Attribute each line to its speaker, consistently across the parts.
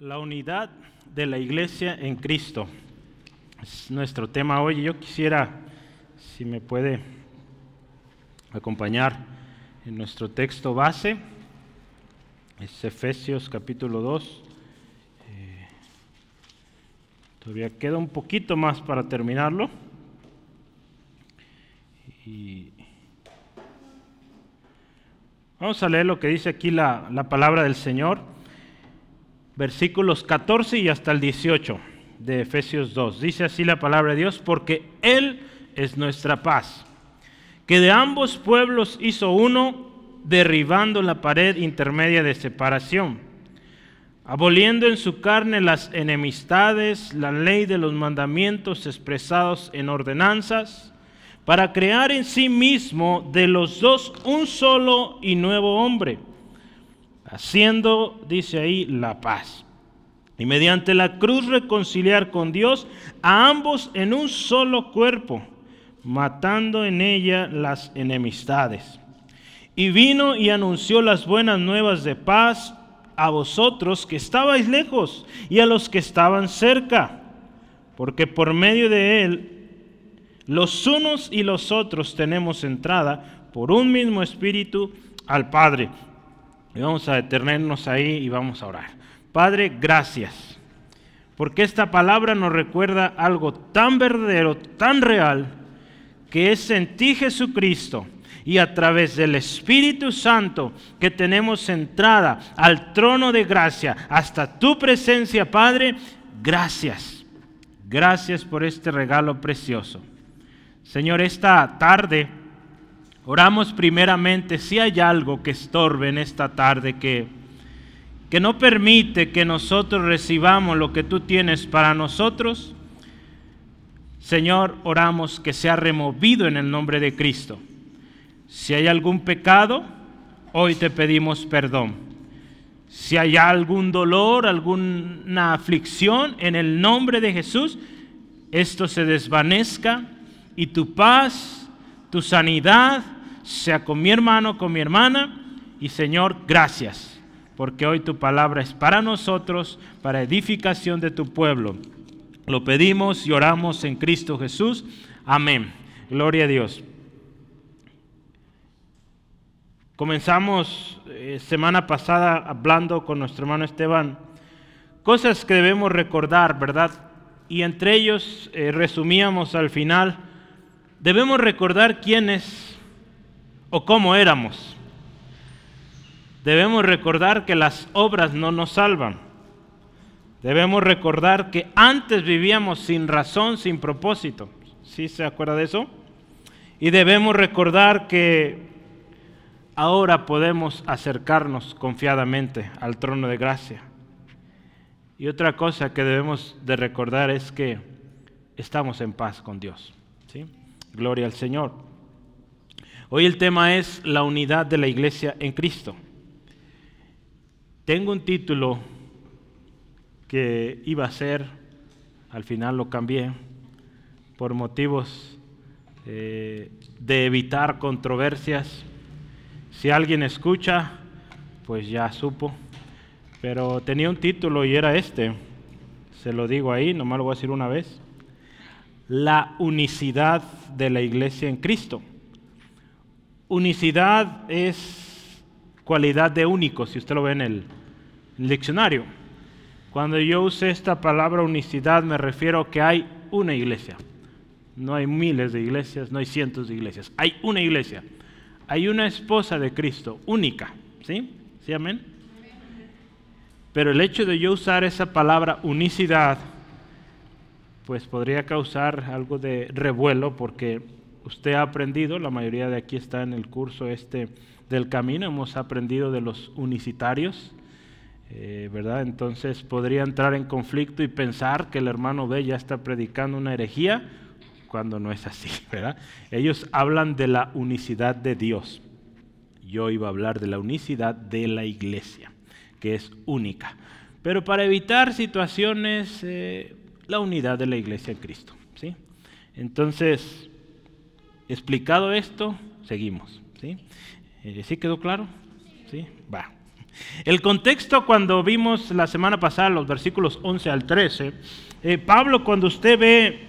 Speaker 1: La unidad de la iglesia en Cristo es nuestro tema hoy. Yo quisiera, si me puede acompañar en nuestro texto base, es Efesios capítulo 2. Eh, todavía queda un poquito más para terminarlo. Vamos a leer lo que dice aquí la, la palabra del Señor versículos 14 y hasta el 18 de Efesios 2. Dice así la palabra de Dios, porque Él es nuestra paz, que de ambos pueblos hizo uno, derribando la pared intermedia de separación, aboliendo en su carne las enemistades, la ley de los mandamientos expresados en ordenanzas, para crear en sí mismo de los dos un solo y nuevo hombre haciendo, dice ahí, la paz. Y mediante la cruz reconciliar con Dios a ambos en un solo cuerpo, matando en ella las enemistades. Y vino y anunció las buenas nuevas de paz a vosotros que estabais lejos y a los que estaban cerca, porque por medio de él los unos y los otros tenemos entrada por un mismo espíritu al Padre. Y vamos a detenernos ahí y vamos a orar. Padre, gracias. Porque esta palabra nos recuerda algo tan verdadero, tan real, que es en ti Jesucristo y a través del Espíritu Santo que tenemos entrada al trono de gracia hasta tu presencia, Padre. Gracias. Gracias por este regalo precioso. Señor, esta tarde Oramos primeramente si hay algo que estorbe en esta tarde, que, que no permite que nosotros recibamos lo que tú tienes para nosotros. Señor, oramos que sea removido en el nombre de Cristo. Si hay algún pecado, hoy te pedimos perdón. Si hay algún dolor, alguna aflicción, en el nombre de Jesús, esto se desvanezca y tu paz tu sanidad sea con mi hermano, con mi hermana. Y Señor, gracias, porque hoy tu palabra es para nosotros, para edificación de tu pueblo. Lo pedimos y oramos en Cristo Jesús. Amén. Gloria a Dios. Comenzamos eh, semana pasada hablando con nuestro hermano Esteban cosas que debemos recordar, ¿verdad? Y entre ellos eh, resumíamos al final debemos recordar quiénes o cómo éramos. Debemos recordar que las obras no nos salvan. Debemos recordar que antes vivíamos sin razón, sin propósito. ¿Sí se acuerda de eso? Y debemos recordar que ahora podemos acercarnos confiadamente al trono de gracia. Y otra cosa que debemos de recordar es que estamos en paz con Dios. ¿sí? Gloria al Señor. Hoy el tema es la unidad de la iglesia en Cristo. Tengo un título que iba a ser, al final lo cambié, por motivos eh, de evitar controversias. Si alguien escucha, pues ya supo. Pero tenía un título y era este. Se lo digo ahí, nomás lo voy a decir una vez la unicidad de la iglesia en Cristo. Unicidad es cualidad de único, si usted lo ve en el, diccionario. Cuando yo use esta palabra unicidad me refiero a que hay una iglesia. No hay miles de iglesias, no hay cientos de iglesias. Hay una iglesia. Hay una esposa de Cristo, única. ¿Sí? ¿Sí, amén? Pero el hecho de yo usar esa palabra unicidad pues podría causar algo de revuelo porque usted ha aprendido, la mayoría de aquí está en el curso este del camino, hemos aprendido de los unicitarios, eh, ¿verdad? Entonces podría entrar en conflicto y pensar que el hermano B ya está predicando una herejía cuando no es así, ¿verdad? Ellos hablan de la unicidad de Dios. Yo iba a hablar de la unicidad de la iglesia, que es única. Pero para evitar situaciones eh, la unidad de la iglesia en Cristo. ¿sí? Entonces, explicado esto, seguimos. ¿sí? Eh, ¿Sí quedó claro? ¿Sí? Va. El contexto cuando vimos la semana pasada los versículos 11 al 13, eh, Pablo cuando usted ve,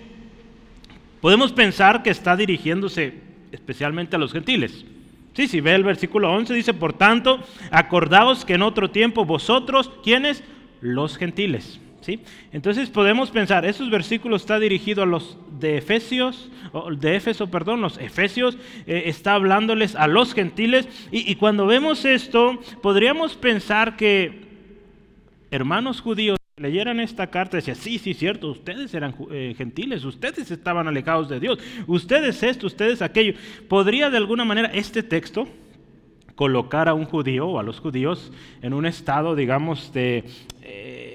Speaker 1: podemos pensar que está dirigiéndose especialmente a los gentiles. Sí, si ve el versículo 11 dice, por tanto, acordaos que en otro tiempo vosotros, ¿quiénes? Los gentiles. ¿Sí? Entonces podemos pensar, esos versículos está dirigido a los de Efesios, de Éfeso, perdón, los Efesios, eh, está hablándoles a los gentiles, y, cuando vemos esto, podríamos pensar que hermanos judíos leyeran esta carta decían, sí, sí, cierto, ustedes eran eh, gentiles, ustedes estaban alejados de Dios, ustedes esto, ustedes aquello. ¿Podría de alguna manera este texto colocar a un judío o a los judíos en un estado, digamos, de... Eh,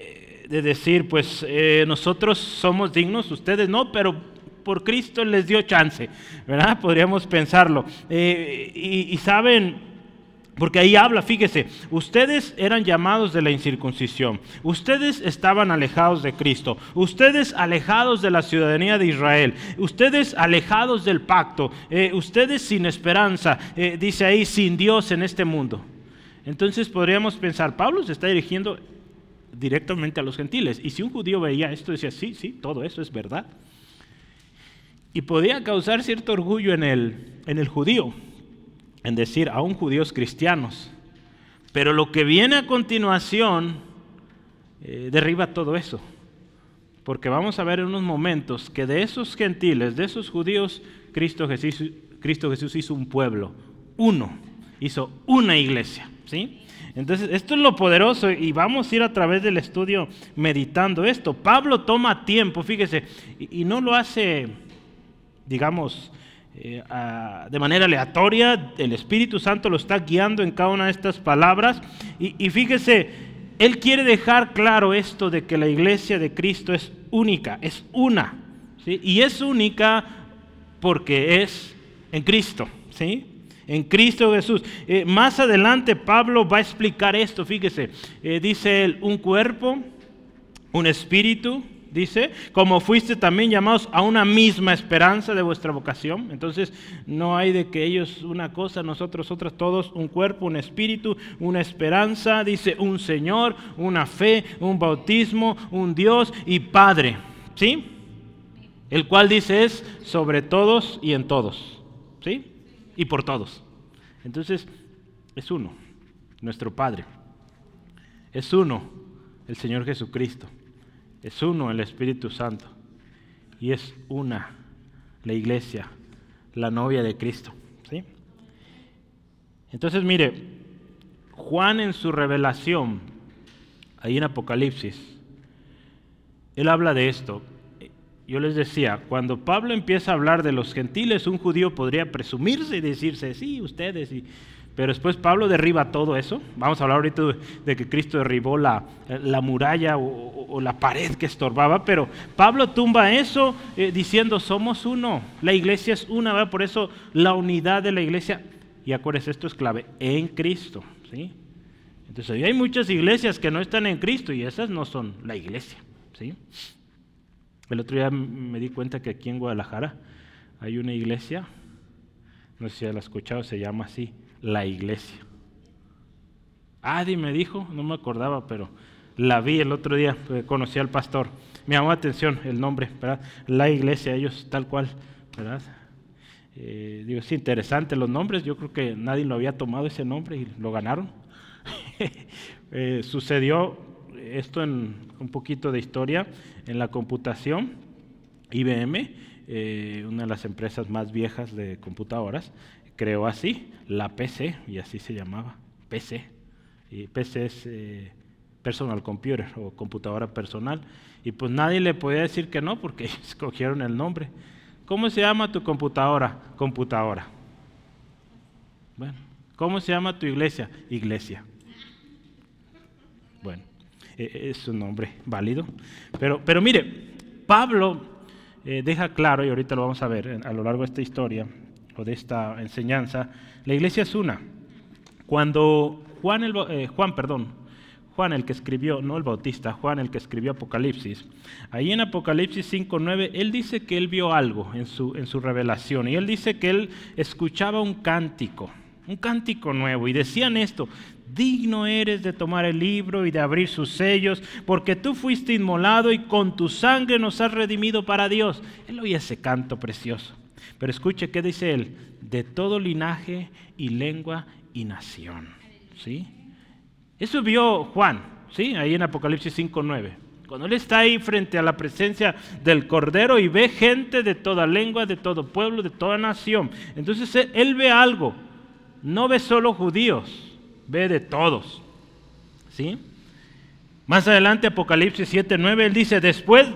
Speaker 1: de decir, pues eh, nosotros somos dignos, ustedes no, pero por Cristo les dio chance, ¿verdad? Podríamos pensarlo. Eh, y, saben, porque ahí habla, fíjese, ustedes eran llamados de la incircuncisión, ustedes estaban alejados de Cristo, ustedes alejados de la ciudadanía de Israel, ustedes alejados del pacto, eh, ustedes sin esperanza, dice ahí, sin Dios en este mundo. Entonces podríamos pensar, Pablo se está dirigiendo directamente a los gentiles. Y si un judío veía esto, decía, sí, sí, todo eso es verdad. Y podía causar cierto orgullo en el, en el judío, en decir, aún judíos cristianos. Pero lo que viene a continuación eh, derriba todo eso. Porque vamos a ver en unos momentos que de esos gentiles, de esos judíos, Cristo Jesús, Cristo Jesús hizo un pueblo, uno, hizo una iglesia. ¿sí? Entonces, esto es lo poderoso y vamos a ir a través del estudio meditando esto. Pablo toma tiempo, fíjese, y, no lo hace, digamos, eh, de manera aleatoria, el Espíritu Santo lo está guiando en cada una de estas palabras. Y, fíjese, él quiere dejar claro esto de que la iglesia de Cristo es única, es una. Y es única porque es en Cristo. ¿sí? En Cristo Jesús. Eh, más adelante Pablo va a explicar esto, fíjese, eh, dice él, un cuerpo, un espíritu, dice, como fuiste también llamados a una misma esperanza de vuestra vocación. Entonces, no hay de que ellos una cosa, nosotros otras, todos un cuerpo, un espíritu, una esperanza, dice, un Señor, una fe, un bautismo, un Dios y Padre. ¿Sí? El cual dice es sobre todos y en todos. ¿Sí? Y por todos. Entonces, es uno, nuestro Padre. Es uno, el Señor Jesucristo. Es uno, el Espíritu Santo. Y es una, la iglesia, la novia de Cristo. ¿sí? Entonces, mire, Juan en su revelación, ahí en Apocalipsis, él habla de esto yo les decía, cuando Pablo empieza a hablar de los gentiles, un judío podría presumirse y decirse, sí, ustedes, pero después Pablo derriba todo eso. Vamos a hablar ahorita de que Cristo derribó la, muralla o, la pared que estorbaba, pero Pablo tumba eso eh, diciendo, somos uno, la iglesia es una, por eso la unidad de la iglesia, y acuérdense, esto es clave, en Cristo. ¿sí? Entonces hay muchas iglesias que no están en Cristo y esas no son la iglesia. ¿sí? El otro día me di cuenta que aquí en Guadalajara hay una iglesia, no sé si la has escuchado, se llama así, la iglesia. Adi me dijo, no me acordaba, pero la vi el otro día, conocí al pastor. Me llamó la atención el nombre, ¿verdad? La iglesia, ellos tal cual, ¿verdad? Eh, digo, es interesante los nombres, yo creo que nadie lo había tomado ese nombre y lo ganaron. Eh, sucedió esto en un poquito de historia, en la computación, IBM, eh, una de las empresas más viejas de computadoras, creó así la PC, y así se llamaba, PC. Y PC es eh, Personal Computer o computadora personal. Y pues nadie le podía decir que no porque escogieron el nombre. ¿Cómo se llama tu computadora? Computadora. Bueno, ¿cómo se llama tu iglesia? Iglesia. Bueno. Eh, es un nombre válido. Pero, pero mire, Pablo eh, deja claro, y ahorita lo vamos a ver a lo largo de esta historia o de esta enseñanza, la iglesia es una. Cuando Juan, el, eh, Juan, perdón, Juan el que escribió, no el Bautista, Juan el que escribió Apocalipsis, ahí en Apocalipsis 5.9, él dice que él vio algo en su, en su revelación, y él dice que él escuchaba un cántico, un cántico nuevo, y decían esto, digno eres de tomar el libro y de abrir sus sellos, porque tú fuiste inmolado y con tu sangre nos has redimido para Dios. Él oye ese canto precioso. Pero escuche qué dice él, de todo linaje y lengua y nación. ¿Sí? Eso vio Juan, ¿sí? Ahí en Apocalipsis 5:9. Cuando él está ahí frente a la presencia del Cordero y ve gente de toda lengua, de todo pueblo, de toda nación. Entonces él, él ve algo. No ve solo judíos, ve de todos. ¿Sí? Más adelante, Apocalipsis 7:9, él dice, después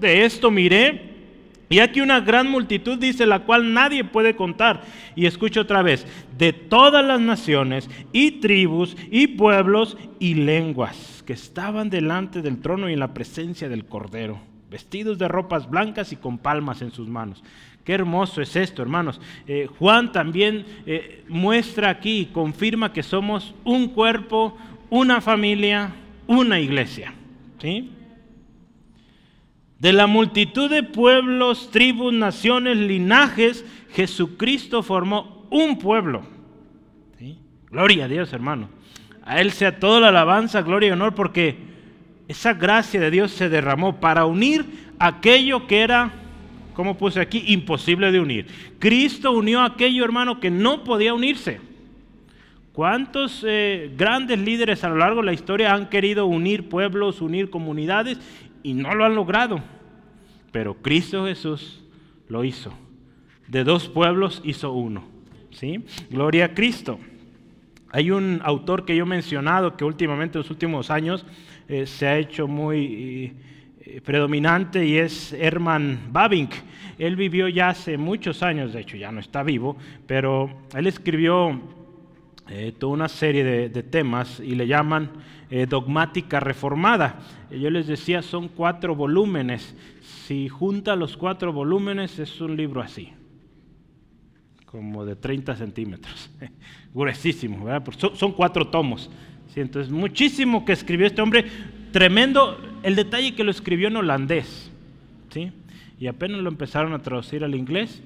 Speaker 1: de esto miré, y aquí una gran multitud dice, la cual nadie puede contar. Y escucho otra vez, de todas las naciones y tribus y pueblos y lenguas que estaban delante del trono y en la presencia del Cordero, vestidos de ropas blancas y con palmas en sus manos. Qué hermoso es esto, hermanos. Eh, Juan también eh, muestra aquí confirma que somos un cuerpo, una familia, una iglesia. ¿sí? De la multitud de pueblos, tribus, naciones, linajes, Jesucristo formó un pueblo. Gloria a Dios, hermano. A Él sea toda la alabanza, gloria y honor, porque esa gracia de Dios se derramó para unir aquello que era ¿cómo puse aquí? Imposible de unir. Cristo unió a aquello, hermano, que no podía unirse. ¿Cuántos eh, grandes líderes a lo largo de la historia han querido unir pueblos, unir comunidades y no lo han logrado? Pero Cristo Jesús lo hizo. De dos pueblos hizo uno. ¿sí? Gloria a Cristo. Hay un autor que yo he mencionado que últimamente en los últimos años eh, se ha hecho muy... Eh, predominante y es Herman Babink. Él vivió ya hace muchos años, de hecho ya no está vivo, pero él escribió eh, toda una serie de, temas y le llaman eh, dogmática reformada. Yo les decía, son cuatro volúmenes. Si junta los cuatro volúmenes es un libro así, como de 30 centímetros, gruesísimo, ¿verdad? Son, cuatro tomos. Entonces, muchísimo que escribió este hombre, tremendo el detalle que lo escribió en holandés, ¿sí? Y apenas lo empezaron a traducir al inglés.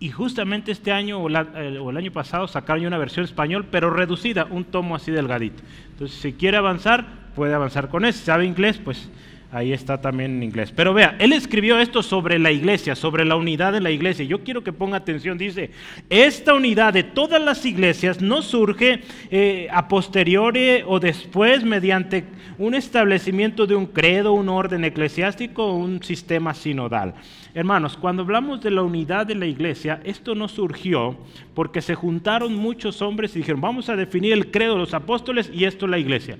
Speaker 1: Y justamente este año o, el año pasado sacaron una versión español, pero reducida, un tomo así delgadito. Entonces, si quiere avanzar, puede avanzar con ese. Si sabe inglés, pues ahí está también en inglés. Pero vea, él escribió esto sobre la iglesia, sobre la unidad de la iglesia. Yo quiero que ponga atención, dice, esta unidad de todas las iglesias no surge eh, a posteriori o después mediante un establecimiento de un credo, un orden eclesiástico o un sistema sinodal. Hermanos, cuando hablamos de la unidad de la iglesia, esto no surgió porque se juntaron muchos hombres y dijeron, vamos a definir el credo de los apóstoles y esto es la iglesia.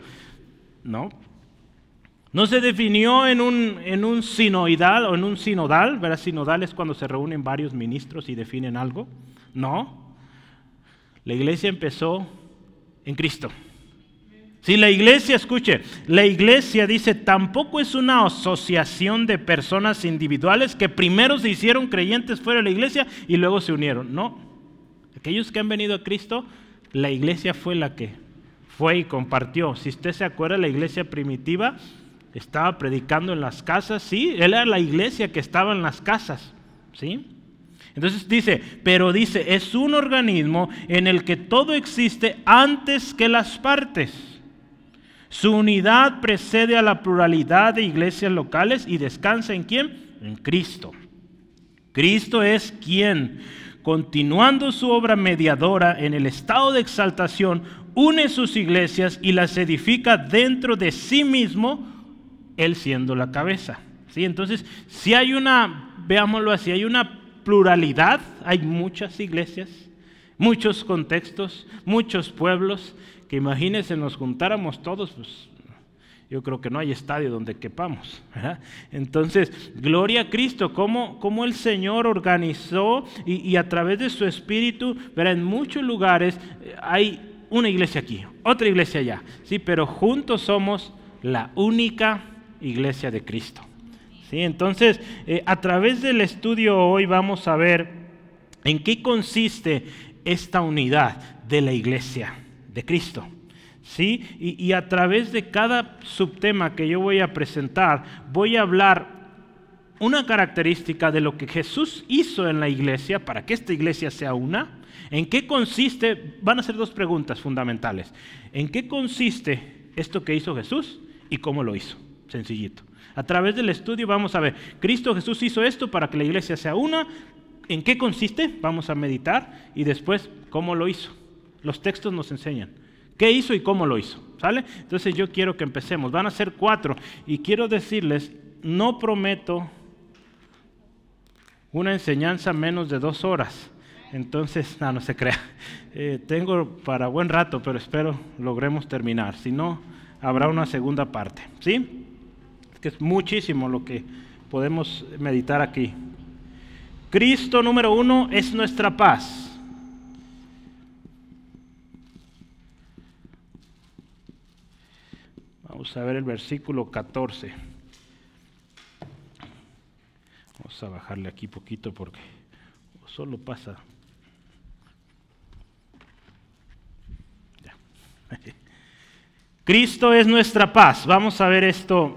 Speaker 1: No, no se definió en un, en un sinoidal o en un sinodal, ¿verdad? Sinodal es cuando se reúnen varios ministros y definen algo. No. La iglesia empezó en Cristo. Si la iglesia, escuche, la iglesia dice, tampoco es una asociación de personas individuales que primero se hicieron creyentes fuera de la iglesia y luego se unieron. No. Aquellos que han venido a Cristo, la iglesia fue la que fue y compartió. Si usted se acuerda, la iglesia primitiva estaba predicando en las casas, sí, él era la iglesia que estaba en las casas, ¿sí? Entonces dice, pero dice, es un organismo en el que todo existe antes que las partes. Su unidad precede a la pluralidad de iglesias locales y descansa en quién? En Cristo. Cristo es quien, continuando su obra mediadora en el estado de exaltación, une sus iglesias y las edifica dentro de sí mismo él siendo la cabeza. ¿sí? Entonces, si hay una, veámoslo así, hay una pluralidad, hay muchas iglesias, muchos contextos, muchos pueblos, que imagínense nos juntáramos todos, pues yo creo que no hay estadio donde quepamos. Entonces, gloria a Cristo, como, como el Señor organizó y, a través de su espíritu, verá, en muchos lugares eh, hay una iglesia aquí, otra iglesia allá, ¿sí? pero juntos somos la única iglesia de Cristo. ¿Sí? Entonces, eh, a través del estudio hoy vamos a ver en qué consiste esta unidad de la iglesia de Cristo. ¿Sí? Y, y, a través de cada subtema que yo voy a presentar, voy a hablar una característica de lo que Jesús hizo en la iglesia para que esta iglesia sea una. ¿En qué consiste? Van a ser dos preguntas fundamentales. ¿En qué consiste esto que hizo Jesús y cómo lo hizo? Sencillito. A través del estudio vamos a ver, Cristo Jesús hizo esto para que la iglesia sea una. ¿En qué consiste? Vamos a meditar y después cómo lo hizo. Los textos nos enseñan qué hizo y cómo lo hizo. ¿Sale? Entonces yo quiero que empecemos. Van a ser cuatro y quiero decirles, no prometo una enseñanza menos de dos horas. Entonces, no, se crea. Eh, tengo para buen rato, pero espero logremos terminar. Si no, habrá una segunda parte. ¿Sí? Que es muchísimo lo que podemos meditar aquí. Cristo número uno es nuestra paz. Vamos a ver el versículo 14. Vamos a bajarle aquí poquito porque solo pasa. Cristo es nuestra paz. Vamos a ver esto,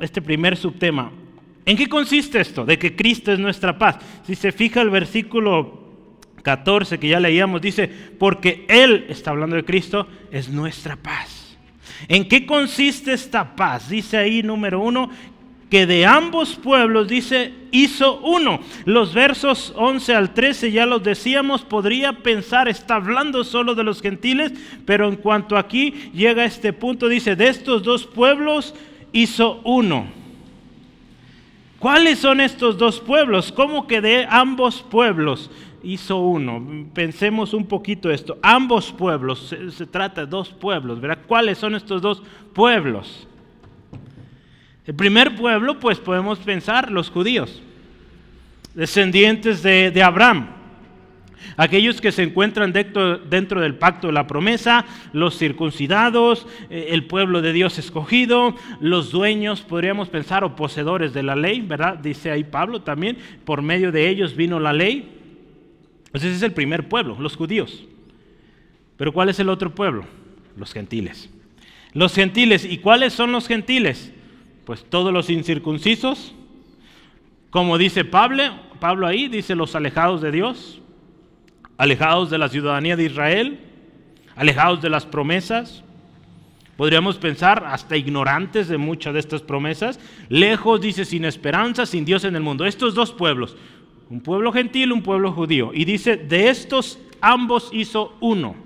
Speaker 1: este primer subtema. ¿En qué consiste esto? De que Cristo es nuestra paz. Si se fija el versículo 14 que ya leíamos, dice, porque Él, está hablando de Cristo, es nuestra paz. ¿En qué consiste esta paz? Dice ahí número uno, que de ambos pueblos, dice, hizo uno. Los versos 11 al 13 ya los decíamos, podría pensar, está hablando solo de los gentiles, pero en cuanto aquí llega a este punto, dice, de estos dos pueblos hizo uno. ¿Cuáles son estos dos pueblos? ¿Cómo que de ambos pueblos hizo uno? Pensemos un poquito esto. Ambos pueblos, se, trata de dos pueblos, ¿verdad? ¿Cuáles son estos dos pueblos? El primer pueblo, pues podemos pensar los judíos, descendientes de, Abraham, aquellos que se encuentran dentro, dentro, del pacto de la promesa, los circuncidados, eh, el pueblo de Dios escogido, los dueños, podríamos pensar, o poseedores de la ley, ¿verdad? Dice ahí Pablo también, por medio de ellos vino la ley. Ese es el primer pueblo, los judíos. Pero ¿cuál es el otro pueblo? Los gentiles. Los gentiles, ¿y cuáles son los gentiles? Pues todos los incircuncisos, como dice Pablo, Pablo ahí dice los alejados de Dios, alejados de la ciudadanía de Israel, alejados de las promesas. Podríamos pensar hasta ignorantes de muchas de estas promesas, lejos, dice, sin esperanza, sin Dios en el mundo. Estos dos pueblos, un pueblo gentil, un pueblo judío. Y dice, de estos ambos hizo uno.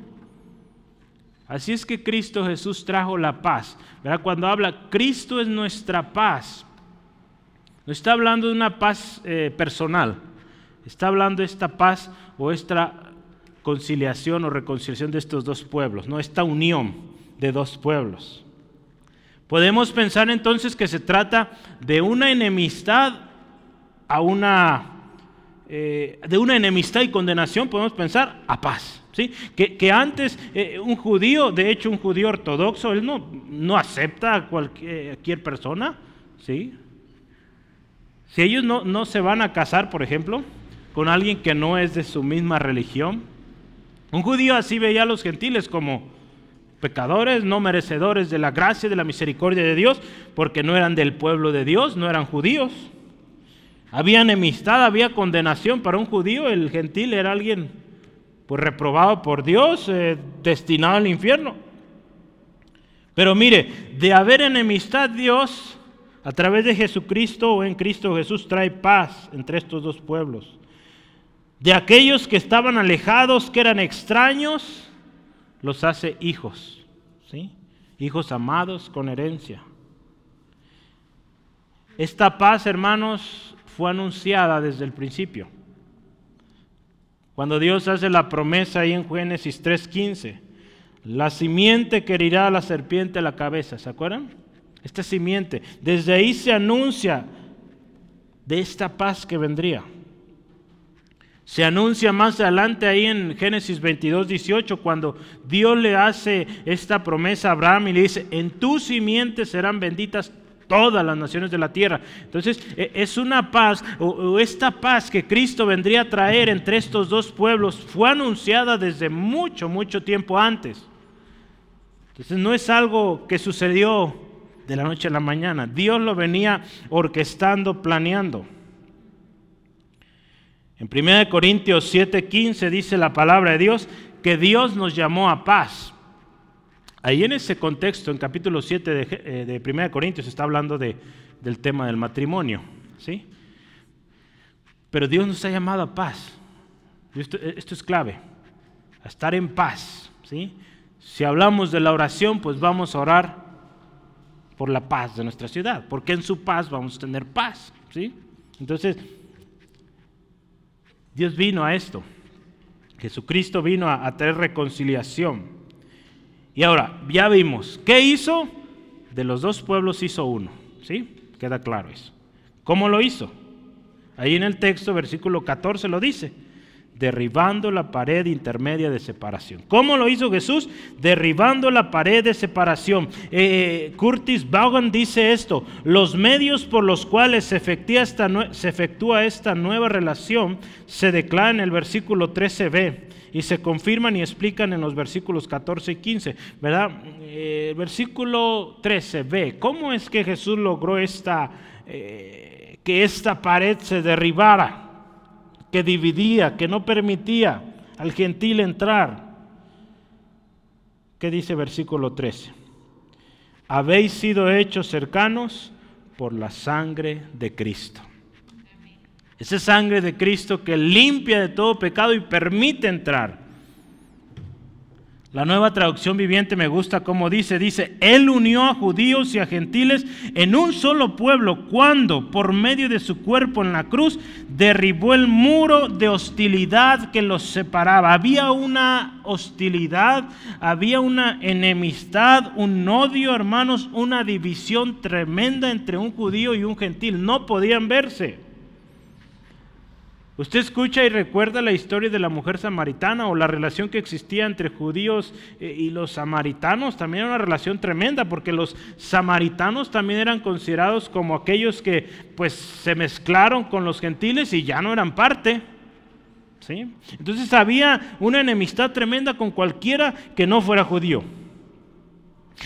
Speaker 1: Así es que Cristo Jesús trajo la paz. Cuando habla, Cristo es nuestra paz. No está hablando de una paz eh, personal. Está hablando de esta paz o esta conciliación o reconciliación de estos dos pueblos, no esta unión de dos pueblos. Podemos pensar entonces que se trata de una enemistad a una eh, de una enemistad y condenación, podemos pensar a paz. ¿sí? Que, antes eh, un judío, de hecho un judío ortodoxo, él no, no acepta a cualquier, persona. ¿sí? Si ellos no, no se van a casar, por ejemplo, con alguien que no es de su misma religión, un judío así veía a los gentiles como pecadores, no merecedores de la gracia, de la misericordia de Dios, porque no eran del pueblo de Dios, no eran judíos. Había enemistad, había condenación. Para un judío el gentil era alguien pues reprobado por Dios, eh, destinado al infierno. Pero mire, de haber enemistad Dios, a través de Jesucristo o en Cristo Jesús trae paz entre estos dos pueblos. De aquellos que estaban alejados, que eran extraños, los hace hijos, ¿sí? Hijos amados con herencia. Esta paz, hermanos, fue anunciada desde el principio. Cuando Dios hace la promesa ahí en Génesis 3:15, la simiente que herirá a la serpiente a la cabeza, ¿se acuerdan? Esta simiente, desde ahí se anuncia de esta paz que vendría. Se anuncia más adelante ahí en Génesis 22, 18, cuando Dios le hace esta promesa a Abraham y le dice, en tu simiente serán benditas todas las naciones de la tierra. Entonces e, es una paz, o, esta paz que Cristo vendría a traer entre estos dos pueblos fue anunciada desde mucho, mucho tiempo antes. Entonces no es algo que sucedió de la noche a la mañana. Dios lo venía orquestando, planeando. En 1 Corintios 7:15 dice la palabra de Dios que Dios nos llamó a paz. Ahí en ese contexto, en capítulo 7 de, de 1 Corintios, está hablando de, del tema del matrimonio. ¿sí? Pero Dios nos ha llamado a paz. Esto, esto es clave, a estar en paz. ¿sí? Si hablamos de la oración, pues vamos a orar por la paz de nuestra ciudad, porque en su paz vamos a tener paz. ¿sí? Entonces, Dios vino a esto. Jesucristo vino a, traer reconciliación. Y ahora, ya vimos, ¿qué hizo? De los dos pueblos hizo uno. ¿Sí? Queda claro eso. ¿Cómo lo hizo? Ahí en el texto, versículo 14 lo dice derribando la pared intermedia de separación. ¿Cómo lo hizo Jesús? Derribando la pared de separación. Eh, Curtis Vaughan dice esto, los medios por los cuales se efectúa, esta, nueva relación se declaran en el versículo 13b y se confirman y explican en los versículos 14 y 15, ¿verdad? Eh, versículo 13b, ¿cómo es que Jesús logró esta, eh, que esta pared se derribara? Que dividía, que no permitía al gentil entrar. ¿Qué dice versículo 13? Habéis sido hechos cercanos por la sangre de Cristo. Esa sangre de Cristo que limpia de todo pecado y permite entrar. La nueva traducción viviente me gusta como dice, dice, Él unió a judíos y a gentiles en un solo pueblo cuando, por medio de su cuerpo en la cruz, derribó el muro de hostilidad que los separaba. Había una hostilidad, había una enemistad, un odio, hermanos, una división tremenda entre un judío y un gentil. No podían verse. Usted escucha y recuerda la historia de la mujer samaritana o la relación que existía entre judíos eh, y los samaritanos. También era una relación tremenda porque los samaritanos también eran considerados como aquellos que pues se mezclaron con los gentiles y ya no eran parte. ¿sí? Entonces había una enemistad tremenda con cualquiera que no fuera judío.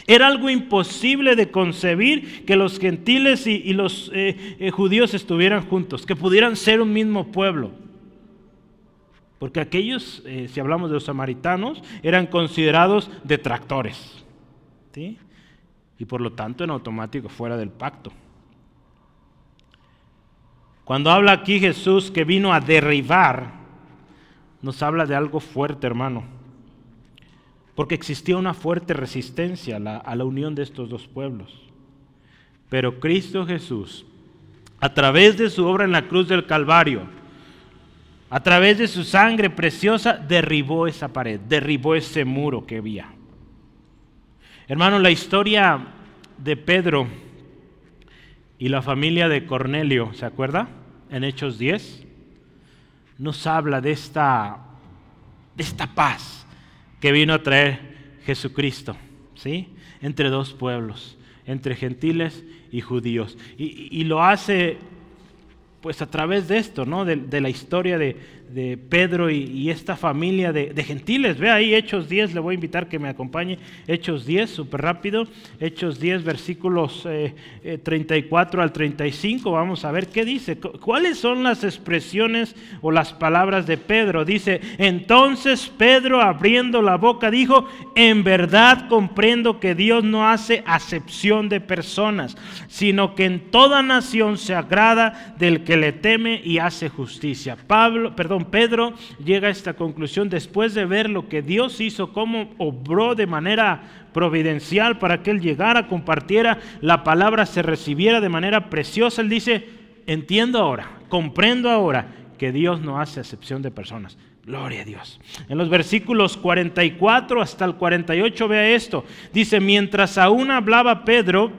Speaker 1: Era algo imposible de concebir que los gentiles y, los eh, eh, judíos estuvieran juntos, que pudieran ser un mismo pueblo. Porque aquellos, eh, si hablamos de los samaritanos, eran considerados detractores. ¿sí? Y por lo tanto en automático fuera del pacto. Cuando habla aquí Jesús que vino a derribar, nos habla de algo fuerte, hermano porque existía una fuerte resistencia a la, unión de estos dos pueblos. Pero Cristo Jesús, a través de su obra en la cruz del Calvario, a través de su sangre preciosa, derribó esa pared, derribó ese muro que había. Hermano, la historia de Pedro y la familia de Cornelio, ¿se acuerda? En Hechos 10, nos habla de esta, de esta paz que vino a traer Jesucristo, ¿sí? Entre dos pueblos, entre gentiles y judíos. Y, y lo hace pues a través de esto, ¿no? de, la historia de, Pedro y, esta familia de, gentiles. Ve ahí Hechos 10, le voy a invitar que me acompañe. Hechos 10, súper rápido. Hechos 10, versículos 34 eh, eh, al 35. Vamos a ver qué dice. ¿Cuáles son las expresiones o las palabras de Pedro? Dice, entonces Pedro abriendo la boca dijo, en verdad comprendo que Dios no hace acepción de personas, sino que en toda nación se agrada del que le teme y hace justicia. Pablo, perdón, Pedro llega a esta conclusión después de ver lo que Dios hizo, cómo obró de manera providencial para que él llegara, compartiera la palabra, se recibiera de manera preciosa. Él dice, entiendo ahora, comprendo ahora que Dios no hace excepción de personas. Gloria a Dios. En los versículos 44 hasta el 48 vea esto. Dice, mientras aún hablaba Pedro,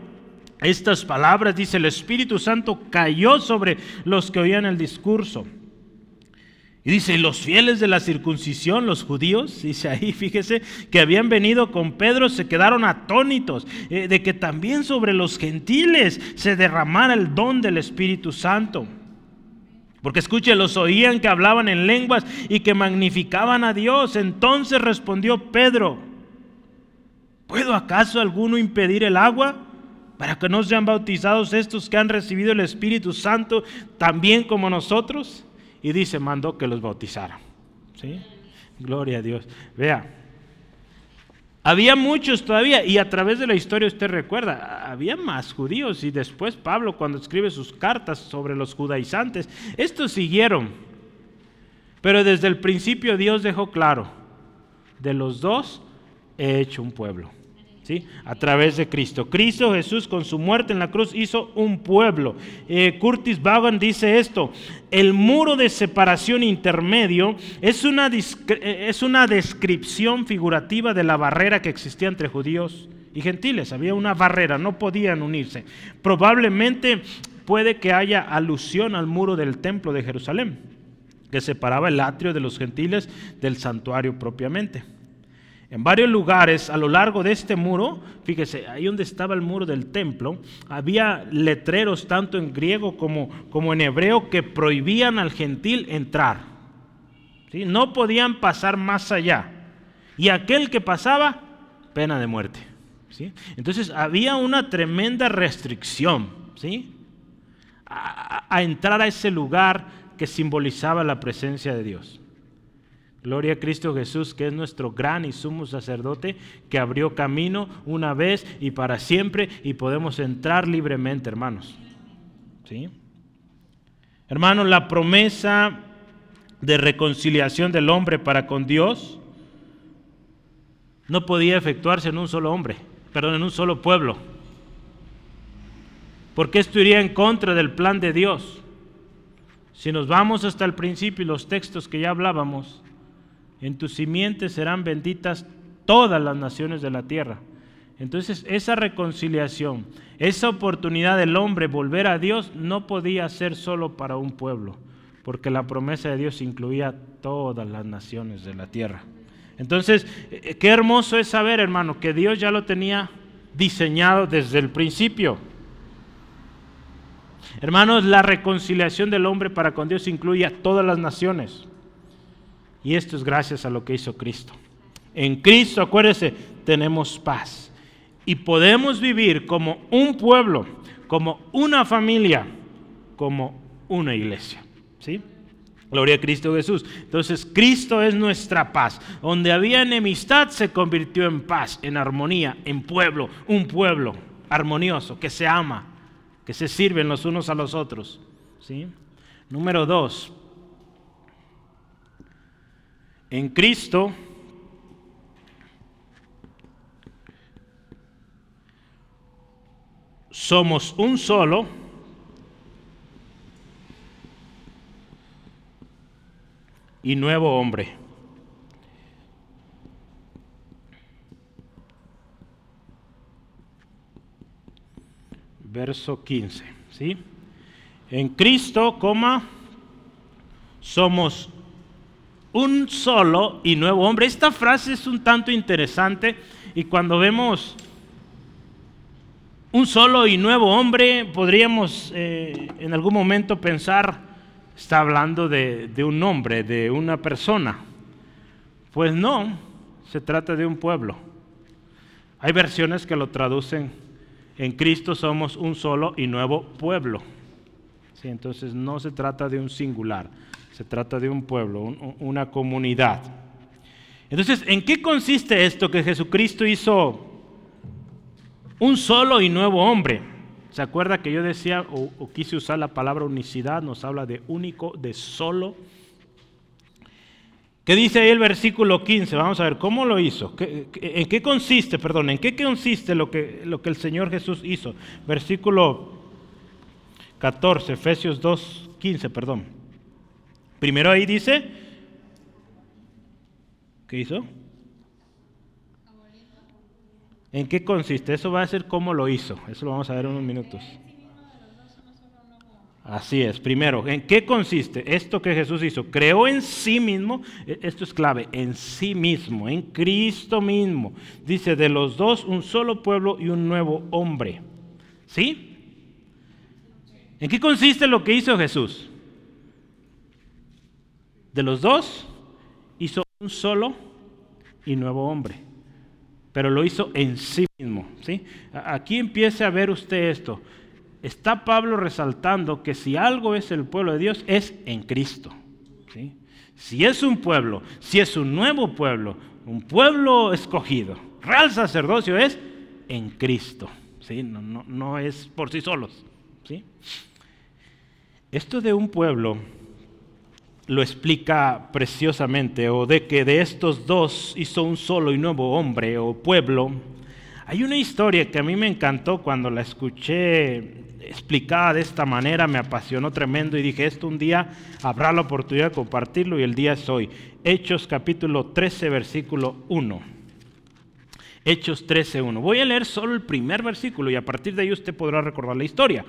Speaker 1: estas palabras, dice el Espíritu Santo, cayó sobre los que oían el discurso. Y dice, los fieles de la circuncisión, los judíos, dice ahí, fíjese, que habían venido con Pedro, se quedaron atónitos eh, de que también sobre los gentiles se derramara el don del Espíritu Santo. Porque escuche, los oían que hablaban en lenguas y que magnificaban a Dios. Entonces respondió Pedro, ¿puedo acaso alguno impedir el agua? para que no sean bautizados estos que han recibido el Espíritu Santo también como nosotros. Y dice, mandó que los bautizaran. ¿Sí? Gloria a Dios. Vea, había muchos todavía, y a través de la historia usted recuerda, había más judíos, y después Pablo cuando escribe sus cartas sobre los judaizantes, estos siguieron. Pero desde el principio Dios dejó claro, de los dos he hecho un pueblo a través de Cristo. Cristo Jesús con su muerte en la cruz hizo un pueblo. Eh, Curtis Vaughan dice esto, el muro de separación intermedio es una, eh, es una descripción figurativa de la barrera que existía entre judíos y gentiles. Había una barrera, no podían unirse. Probablemente puede que haya alusión al muro del templo de Jerusalén, que separaba el atrio de los gentiles del santuario propiamente. En varios lugares a lo largo de este muro, fíjese, ahí donde estaba el muro del templo, había letreros tanto en griego como, como en hebreo que prohibían al gentil entrar. ¿Sí? No podían pasar más allá. Y aquel que pasaba, pena de muerte. ¿Sí? Entonces había una tremenda restricción ¿sí? a entrar a ese lugar que simbolizaba la presencia de Dios. Gloria a Cristo Jesús, que es nuestro gran y sumo sacerdote, que abrió camino una vez y para siempre y podemos entrar libremente, hermanos. ¿Sí? Hermanos, la promesa de reconciliación del hombre para con Dios no podía efectuarse en un solo hombre, perdón, en un solo pueblo. Porque esto iría en contra del plan de Dios. Si nos vamos hasta el principio y los textos que ya hablábamos, en tu simiente serán benditas todas las naciones de la tierra. Entonces esa reconciliación, esa oportunidad del hombre volver a Dios no podía ser solo para un pueblo, porque la promesa de Dios incluía todas las naciones de la tierra. Entonces, eh, qué hermoso es saber, hermano, que Dios ya lo tenía diseñado desde el principio. Hermanos, la reconciliación del hombre para con Dios incluye a todas las naciones. Y esto es gracias a lo que hizo Cristo. En Cristo, acuérdese, tenemos paz. Y podemos vivir como un pueblo, como una familia, como una iglesia. ¿Sí? Gloria a Cristo Jesús. Entonces Cristo es nuestra paz. Donde había enemistad se convirtió en paz, en armonía, en pueblo, un pueblo armonioso, que se ama, que se sirven los unos a los otros. ¿Sí? Número dos, en Cristo somos un solo y nuevo hombre. Verso 15, ¿sí? En Cristo, coma, somos un solo y nuevo hombre. Esta frase es un tanto interesante y cuando vemos un solo y nuevo hombre, podríamos eh, en algún momento pensar, está hablando de, un hombre, de una persona. Pues no, se trata de un pueblo. Hay versiones que lo traducen, en Cristo somos un solo y nuevo pueblo. Sí, entonces no se trata de un singular se trata de un pueblo, una comunidad. Entonces, ¿en qué consiste esto que Jesucristo hizo un solo y nuevo hombre? ¿Se acuerda que yo decía o, quise usar la palabra unicidad? Nos habla de único, de solo. ¿Qué dice ahí el versículo 15? Vamos a ver, ¿cómo lo hizo? ¿En qué consiste, perdón, en qué consiste lo que, lo que el Señor Jesús hizo? Versículo 14, Efesios 2, 15, perdón. Primero ahí dice, ¿qué hizo? ¿En qué consiste? Eso va a ser cómo lo hizo. Eso lo vamos a ver en unos minutos. Así es. Primero, ¿en qué consiste esto que Jesús hizo? Creó en sí mismo, e, esto es clave, en sí mismo, en Cristo mismo. Dice, de los dos, un solo pueblo y un nuevo hombre. ¿Sí? ¿En qué consiste lo que hizo Jesús? De los dos hizo un solo y nuevo hombre. pero lo hizo en sí mismo. ¿sí? Aquí empiece a ver usted esto. Está Pablo resaltando que si algo es el pueblo de Dios, es en Cristo. ¿sí? Si es un pueblo, si es un nuevo pueblo, un pueblo escogido, real sacerdocio es en Cristo. ¿sí? No, no, no es por sí solos. ¿sí? Esto de un pueblo lo explica preciosamente, o de que de estos dos hizo un solo y nuevo hombre o pueblo. Hay una historia que a mí me encantó cuando la escuché explicada de esta manera, me apasionó tremendo y dije, esto un día habrá la oportunidad de compartirlo y el día es hoy. Hechos capítulo 13, versículo 1. Hechos 13, 1. Voy a leer solo el primer versículo y a partir de ahí usted podrá recordar la historia.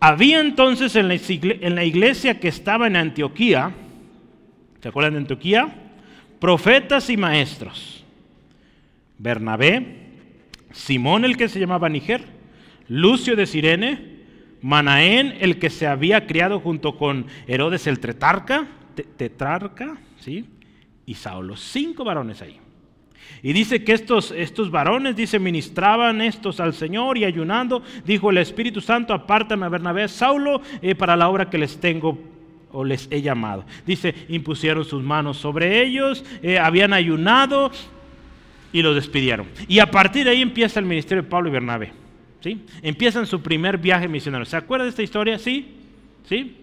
Speaker 1: Había entonces en la iglesia que estaba en Antioquía, ¿Se acuerdan de Antioquía? Profetas y maestros. Bernabé, Simón el que se llamaba Níger, Lucio de Sirene, Manaén el que se había criado junto con Herodes el tetrarca, ¿sí? Y Saulo, cinco varones ahí. Y dice que estos, estos varones, dice, ministraban estos al Señor y ayunando, dijo el Espíritu Santo, apártame a Bernabé, Saulo, eh, para la obra que les tengo o les he llamado. Dice, impusieron sus manos sobre ellos, eh, habían ayunado y los despidieron. Y a partir de ahí empieza el ministerio de Pablo y Bernabé. ¿sí? Empiezan su primer viaje misionero. ¿Se acuerda de esta historia? ¿Sí? ¿Sí?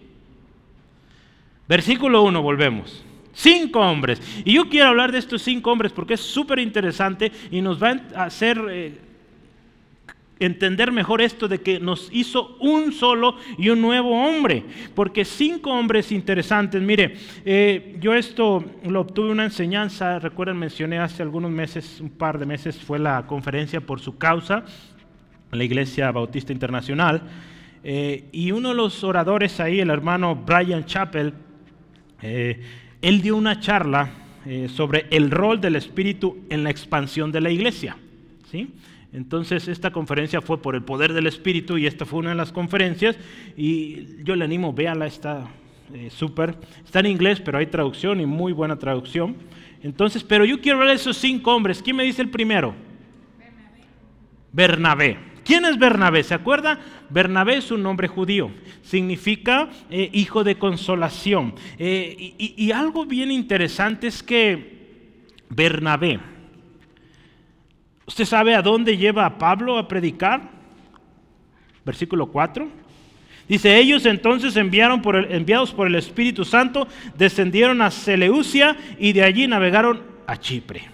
Speaker 1: Versículo 1, volvemos. Cinco hombres. Y yo quiero hablar de estos cinco hombres porque es súper interesante y nos va a hacer... Eh, entender mejor esto de que nos hizo un solo y un nuevo hombre, porque cinco hombres interesantes, mire, eh, yo esto lo obtuve una enseñanza, recuerden, mencioné hace algunos meses, un par de meses, fue la conferencia por su causa, la Iglesia Bautista Internacional, eh, y uno de los oradores ahí, el hermano Brian Chappell, eh, él dio una charla sobre el rol del Espíritu en la expansión de la iglesia, ¿sí? Entonces esta conferencia fue por el poder del Espíritu y esta fue una de las conferencias y yo le animo, véala, está eh, súper. Está en inglés, pero hay traducción y muy buena traducción. Entonces, pero yo quiero ver a esos cinco hombres. ¿Quién me dice el primero? Bernabé. ¿Quién es Bernabé? ¿Se acuerda? Bernabé es un nombre judío. Significa eh, hijo de consolación. Eh, y algo bien interesante es que Bernabé, ¿Usted sabe a dónde lleva a Pablo a predicar? Versículo 4. Dice, ellos entonces enviaron por el, enviados por el Espíritu Santo, descendieron a Seleucia y de allí navegaron a Chipre.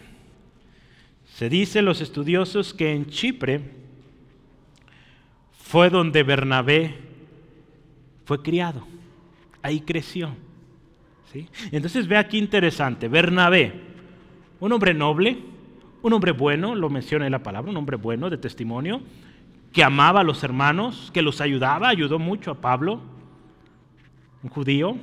Speaker 1: Se dice los estudiosos que en Chipre fue donde Bernabé fue criado. Ahí creció. ¿sí? Entonces ve aquí interesante. Bernabé, un hombre noble, un hombre bueno, lo menciona en la palabra, un hombre bueno de testimonio, que amaba a los hermanos, que los ayudaba, ayudó mucho a Pablo, un judío.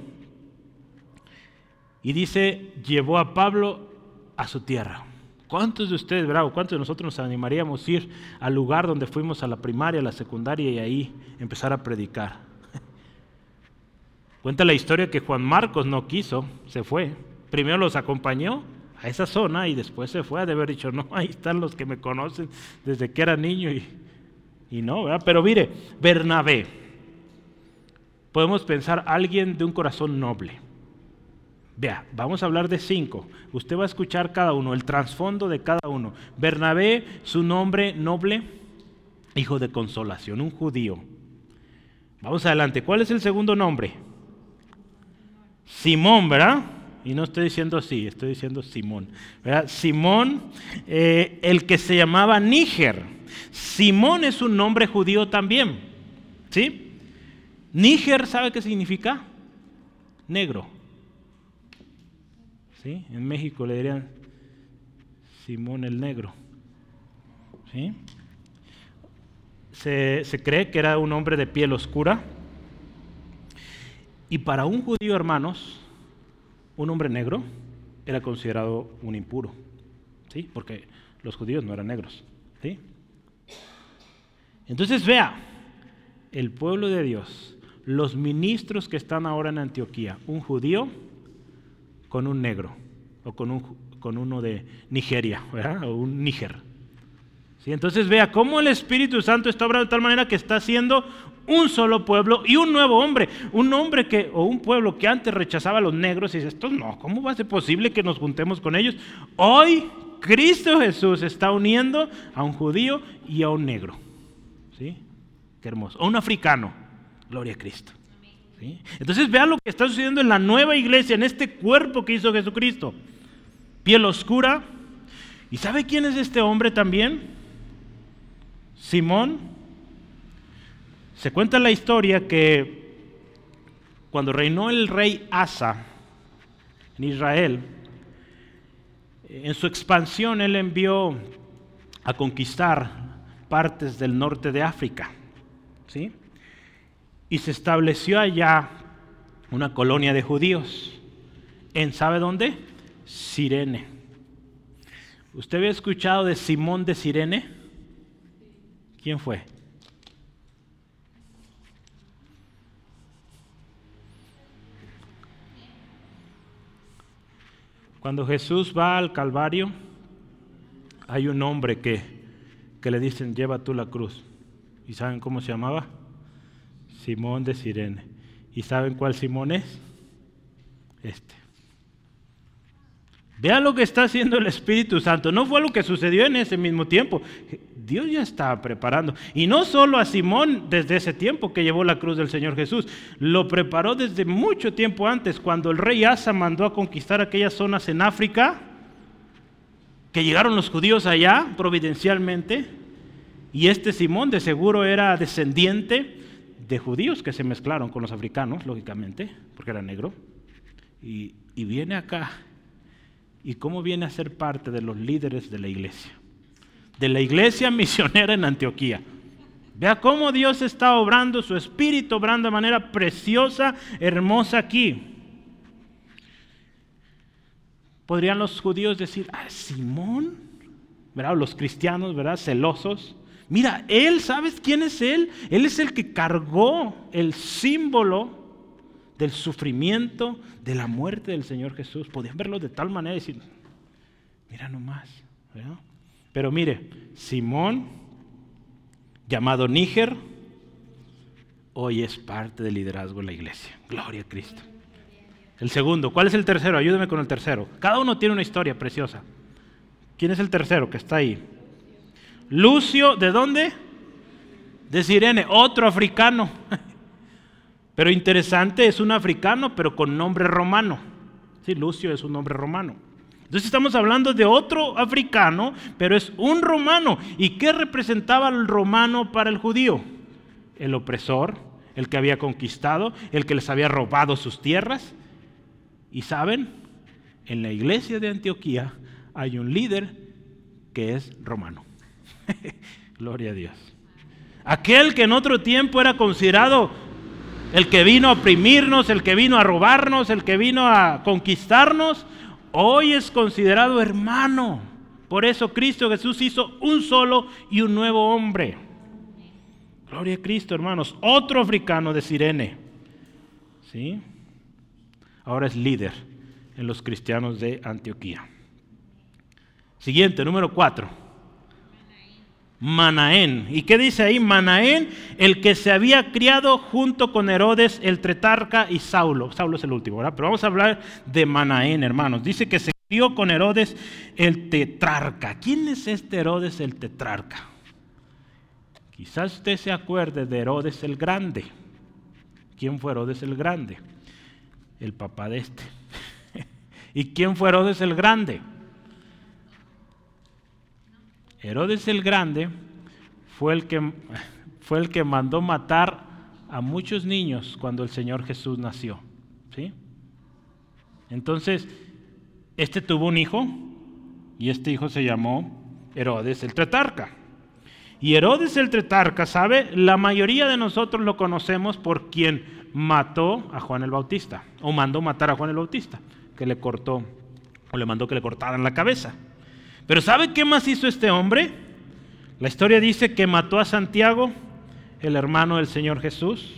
Speaker 1: Y dice, llevó a Pablo a su tierra. ¿Cuántos de ustedes, bravo, cuántos de nosotros nos animaríamos a ir al lugar donde fuimos a la primaria, a la secundaria y ahí empezar a predicar? Cuenta la historia que Juan Marcos no quiso, se fue. Primero los acompañó a esa zona y después se fue de haber dicho, no, ahí están los que me conocen desde que era niño y, y no, ¿verdad? Pero mire, Bernabé, podemos pensar alguien de un corazón noble. Vea, vamos a hablar de cinco. Usted va a escuchar cada uno, el trasfondo de cada uno. Bernabé, su nombre noble, hijo de consolación, un judío. Vamos adelante. ¿Cuál es el segundo nombre? Simón, ¿verdad? Y no estoy diciendo así, estoy diciendo Simón. Simón, eh, el que se llamaba Níger. Simón es un nombre judío también. ¿Sí? Níger, ¿sabe qué significa? Negro. ¿Sí? En México le dirían Simón el Negro. ¿Sí? Se cree que era un hombre de piel oscura. Y para un judío, hermanos, un hombre negro era considerado un impuro, ¿sí? Porque los judíos no eran negros, ¿sí? Entonces vea, el pueblo de Dios, los ministros que están ahora en Antioquía, un judío con un negro, o con, un, con uno de Nigeria, ¿verdad? o un Níger, Entonces vea cómo el Espíritu Santo está obrando de tal manera que está haciendo un solo pueblo y un nuevo hombre. Un hombre que, o un pueblo que antes rechazaba a los negros y dice, esto no, ¿cómo va a ser posible que nos juntemos con ellos? Hoy Cristo Jesús está uniendo a un judío y a un negro. ¿Sí? Qué hermoso. O un africano. Gloria a Cristo. Entonces vea lo que está sucediendo en la nueva iglesia, en este cuerpo que hizo Jesucristo. Piel oscura. ¿Y sabe quién es este hombre también? Simón. Se cuenta la historia que cuando reinó el rey Asa en Israel, en su expansión él envió a conquistar partes del norte de África. ¿sí? Y se estableció allá una colonia de judíos. ¿En sabe dónde? Sirene. ¿Usted había escuchado de Simón de Sirene? ¿Quién fue? Cuando Jesús va al Calvario, hay un hombre que, que le dicen, lleva tú la cruz. ¿Y saben cómo se llamaba? Simón de Sirene. ¿Y saben cuál Simón es? Este. Vean lo que está haciendo el Espíritu Santo. No fue lo que sucedió en ese mismo tiempo. Dios ya estaba preparando. Y no solo a Simón desde ese tiempo que llevó la cruz del Señor Jesús. Lo preparó desde mucho tiempo antes, cuando el rey Asa mandó a conquistar aquellas zonas en África, que llegaron los judíos allá providencialmente. Y este Simón de seguro era descendiente de judíos que se mezclaron con los africanos, lógicamente, porque era negro. Y, y viene acá y cómo viene a ser parte de los líderes de la iglesia, de la iglesia misionera en Antioquía. Vea cómo Dios está obrando, su espíritu obrando de manera preciosa, hermosa aquí. Podrían los judíos decir, ah, Simón, ¿verdad? Los cristianos, ¿verdad? Celosos. Mira, él, ¿sabes quién es él? Él es el que cargó el símbolo del sufrimiento, de la muerte del Señor Jesús. Podían verlo de tal manera y decir, mira nomás. Pero mire, Simón, llamado Níger, hoy es parte del liderazgo en la iglesia. Gloria a Cristo. El segundo, ¿cuál es el tercero? Ayúdeme con el tercero. Cada uno tiene una historia preciosa. ¿Quién es el tercero que está ahí? Lucio, ¿de dónde? De Sirene, otro africano. Pero interesante, es un africano, pero con nombre romano. Sí, Lucio es un nombre romano. Entonces estamos hablando de otro africano, pero es un romano. ¿Y qué representaba el romano para el judío? El opresor, el que había conquistado, el que les había robado sus tierras. Y saben, en la iglesia de Antioquía hay un líder que es romano. Gloria a Dios. Aquel que en otro tiempo era considerado el que vino a oprimirnos, el que vino a robarnos, el que vino a conquistarnos, hoy es considerado hermano. Por eso Cristo Jesús hizo un solo y un nuevo hombre. Gloria a Cristo, hermanos. Otro africano de Sirene. ¿Sí? Ahora es líder en los cristianos de Antioquía. Siguiente, número cuatro. Manaén. ¿Y qué dice ahí? Manaén, el que se había criado junto con Herodes, el tretarca y Saulo. Saulo es el último, ¿verdad? Pero vamos a hablar de Manaén, hermanos. Dice que se crió con Herodes el tetrarca. ¿Quién es este Herodes el tetrarca? Quizás usted se acuerde de Herodes el Grande. ¿Quién fue Herodes el Grande? El papá de este. ¿Y quién fue Herodes el Grande? Herodes el Grande fue el que, fue el que mandó matar a muchos niños cuando el Señor Jesús nació. ¿sí? Entonces, este tuvo un hijo y este hijo se llamó Herodes el Tretarca. Y Herodes el Tretarca, ¿sabe? La mayoría de nosotros lo conocemos por quien mató a Juan el Bautista, o mandó matar a Juan el Bautista, que le cortó, o le mandó que le cortaran la cabeza. Pero ¿sabe qué más hizo este hombre? La historia dice que mató a Santiago, el hermano del Señor Jesús.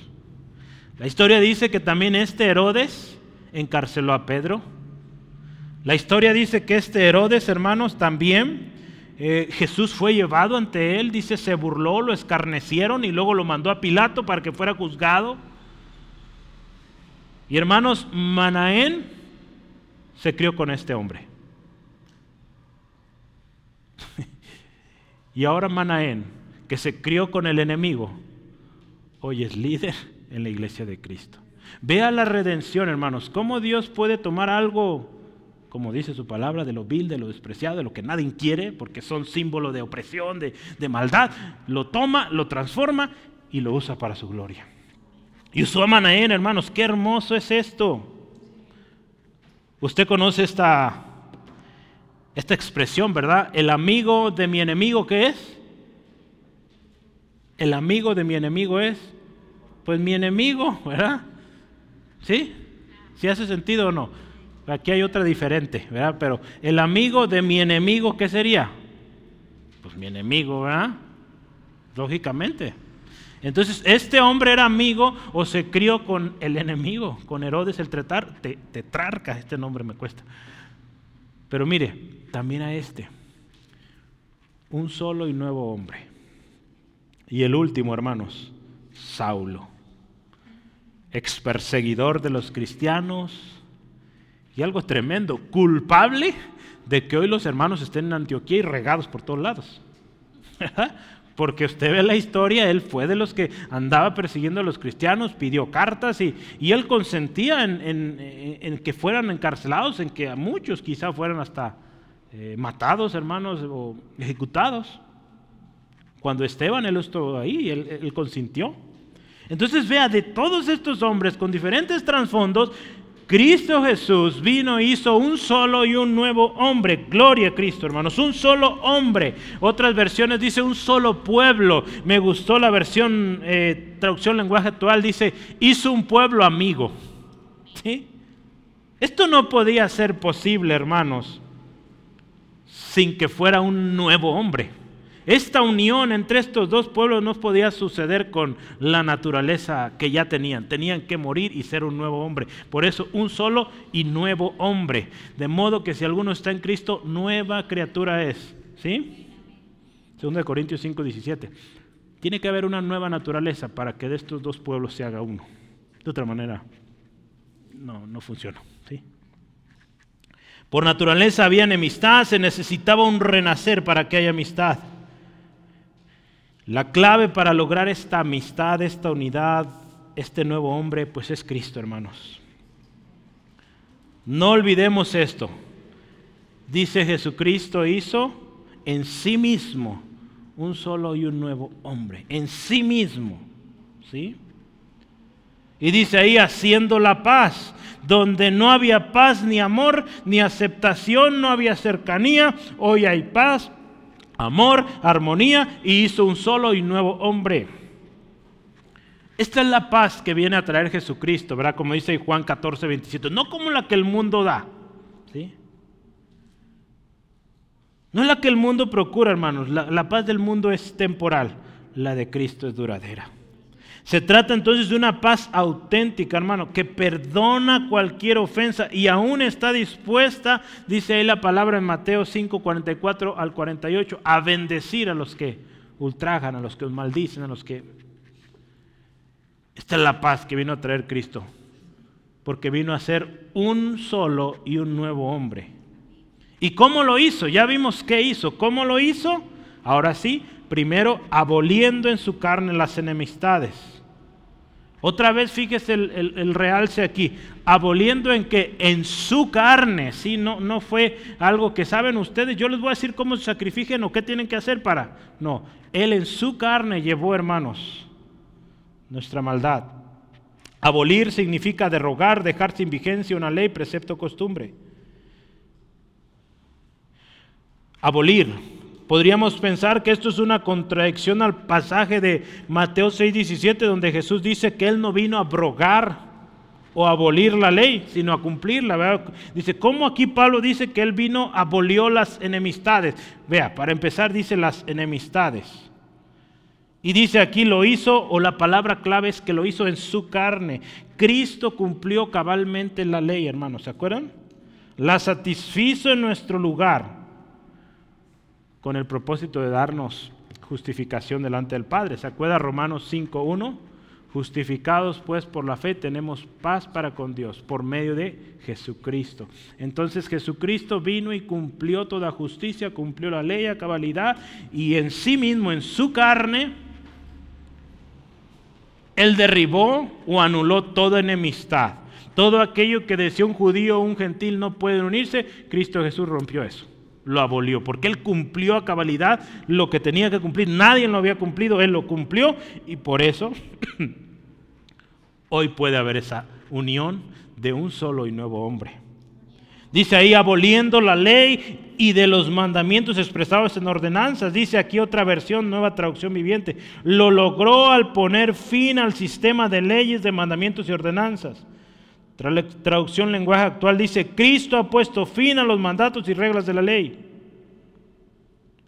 Speaker 1: La historia dice que también este Herodes encarceló a Pedro. La historia dice que este Herodes, hermanos, también eh, Jesús fue llevado ante él, dice, se burló, lo escarnecieron y luego lo mandó a Pilato para que fuera juzgado. Y hermanos, Manaén se crió con este hombre. y ahora Manaén, que se crió con el enemigo, hoy es líder en la iglesia de Cristo. Vea la redención, hermanos, cómo Dios puede tomar algo como dice su palabra, de lo vil, de lo despreciado, de lo que nadie quiere, porque son símbolos de opresión, de, maldad, lo toma, lo transforma y lo usa para su gloria. Y usó a Manaén, hermanos, qué hermoso es esto. Usted conoce esta, esta expresión, ¿verdad? El amigo de mi enemigo, ¿qué es? El amigo de mi enemigo es, pues mi enemigo, ¿verdad? ¿Sí? ¿Sí hace sentido o no? Aquí hay otra diferente, ¿verdad? Pero el amigo de mi enemigo, ¿qué sería? Pues mi enemigo, ¿verdad? Lógicamente. Entonces, este hombre era amigo o se crió con el enemigo, con Herodes el tetrarca, este nombre me cuesta. Pero mire, también a este, un solo y nuevo hombre. Y el último, hermanos, Saulo, ex perseguidor de los cristianos, y algo tremendo, culpable de que hoy los hermanos estén en Antioquía y regados por todos lados. Porque usted ve la historia, él fue de los que andaba persiguiendo a los cristianos, pidió cartas y, él consentía en, que fueran encarcelados, en que a muchos quizá fueran hasta eh, matados, hermanos, o ejecutados. Cuando Esteban, él estuvo ahí, él, consintió. Entonces vea, de todos estos hombres con diferentes trasfondos, Cristo Jesús vino, hizo un solo y un nuevo hombre. Gloria a Cristo, hermanos. Un solo hombre. Otras versiones dice un solo pueblo. Me gustó la versión, eh, traducción lenguaje actual, dice, hizo un pueblo amigo. Esto no podía ser posible, hermanos, sin que fuera un nuevo hombre. Esta unión entre estos dos pueblos no podía suceder con la naturaleza que ya tenían. Tenían que morir y ser un nuevo hombre. Por eso un solo y nuevo hombre. De modo que si alguno está en Cristo, nueva criatura es. ¿Sí? 2 Corintios 5, 17. Tiene que haber una nueva naturaleza para que de estos dos pueblos se haga uno. De otra manera, no, no funciona. ¿sí? Por naturaleza había enemistad, se necesitaba un renacer para que haya amistad. La clave para lograr esta amistad, esta unidad, este nuevo hombre, pues es Cristo, hermanos. No olvidemos esto. Dice Jesucristo hizo en sí mismo un solo y un nuevo hombre, en sí mismo. ¿Sí? Y dice ahí, haciendo la paz, donde no había paz ni amor, ni aceptación, no había cercanía, hoy hay paz, amor, armonía y hizo un solo y nuevo hombre. Esta es la paz que viene a traer Jesucristo, ¿verdad? Como dice Juan 14, 27. No como la que el mundo da, ¿sí? No es la que el mundo procura, hermanos. la paz del mundo es temporal, la de Cristo es duradera. Se trata entonces de una paz auténtica, hermano, que perdona cualquier ofensa y aún está dispuesta, dice ahí la palabra en Mateo 5, 44 al 48, a bendecir a los que ultrajan, a los que maldicen, a los que... Esta es la paz que vino a traer Cristo, porque vino a ser un solo y un nuevo hombre. ¿Y cómo lo hizo? Ya vimos qué hizo. ¿Cómo lo hizo? Ahora sí, primero aboliendo en su carne las enemistades otra vez fíjese el, realce aquí, aboliendo en que en su carne, ¿sí? no, no fue algo que saben ustedes, yo les voy a decir cómo se sacrifiquen o qué tienen que hacer para. No, Él en su carne llevó, hermanos, nuestra maldad. Abolir significa derogar, dejar sin vigencia una ley, precepto, costumbre. Abolir Podríamos pensar que esto es una contradicción al pasaje de Mateo 6:17 donde Jesús dice que Él no vino a abrogar o abolir la ley, sino a cumplirla. Dice, ¿cómo aquí Pablo dice que Él vino, abolió las enemistades? Vea, para empezar dice las enemistades. Y dice aquí lo hizo, o la palabra clave es que lo hizo en su carne. Cristo cumplió cabalmente la ley, hermanos, ¿se acuerdan? La satisfizo en nuestro lugar con el propósito de darnos justificación delante del Padre. ¿Se acuerda Romanos 5.1? Justificados pues por la fe tenemos paz para con Dios por medio de Jesucristo. Entonces Jesucristo vino y cumplió toda justicia, cumplió la ley a cabalidad y en sí mismo, en su carne, Él derribó o anuló toda enemistad. Todo aquello que decía un judío o un gentil no pueden unirse, Cristo Jesús rompió eso lo abolió, porque Él cumplió a cabalidad lo que tenía que cumplir. Nadie lo había cumplido, Él lo cumplió y por eso hoy puede haber esa unión de un solo y nuevo hombre. Dice ahí, aboliendo la ley y de los mandamientos expresados en ordenanzas. Dice aquí otra versión, nueva traducción viviente. Lo logró al poner fin al sistema de leyes, de mandamientos y ordenanzas Traducción lenguaje actual dice, Cristo ha puesto fin a los mandatos y reglas de la ley.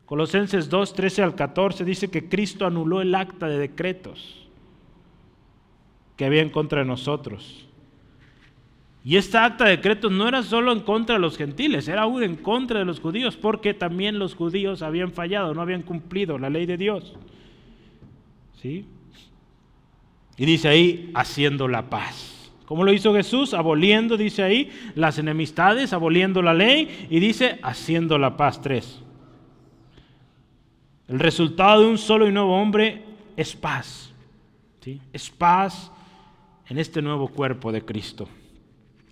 Speaker 1: Colosenses 2, 13 al 14 dice que Cristo anuló el acta de decretos que había en contra de nosotros. Y esta acta de decretos no era solo en contra de los gentiles, era aún en contra de los judíos, porque también los judíos habían fallado, no habían cumplido la ley de Dios. ¿Sí? Y dice ahí, haciendo la paz. ¿Cómo lo hizo Jesús? Aboliendo, dice ahí, las enemistades, aboliendo la ley y dice, haciendo la paz. Tres. El resultado de un solo y nuevo hombre es paz. ¿sí? Es paz en este nuevo cuerpo de Cristo.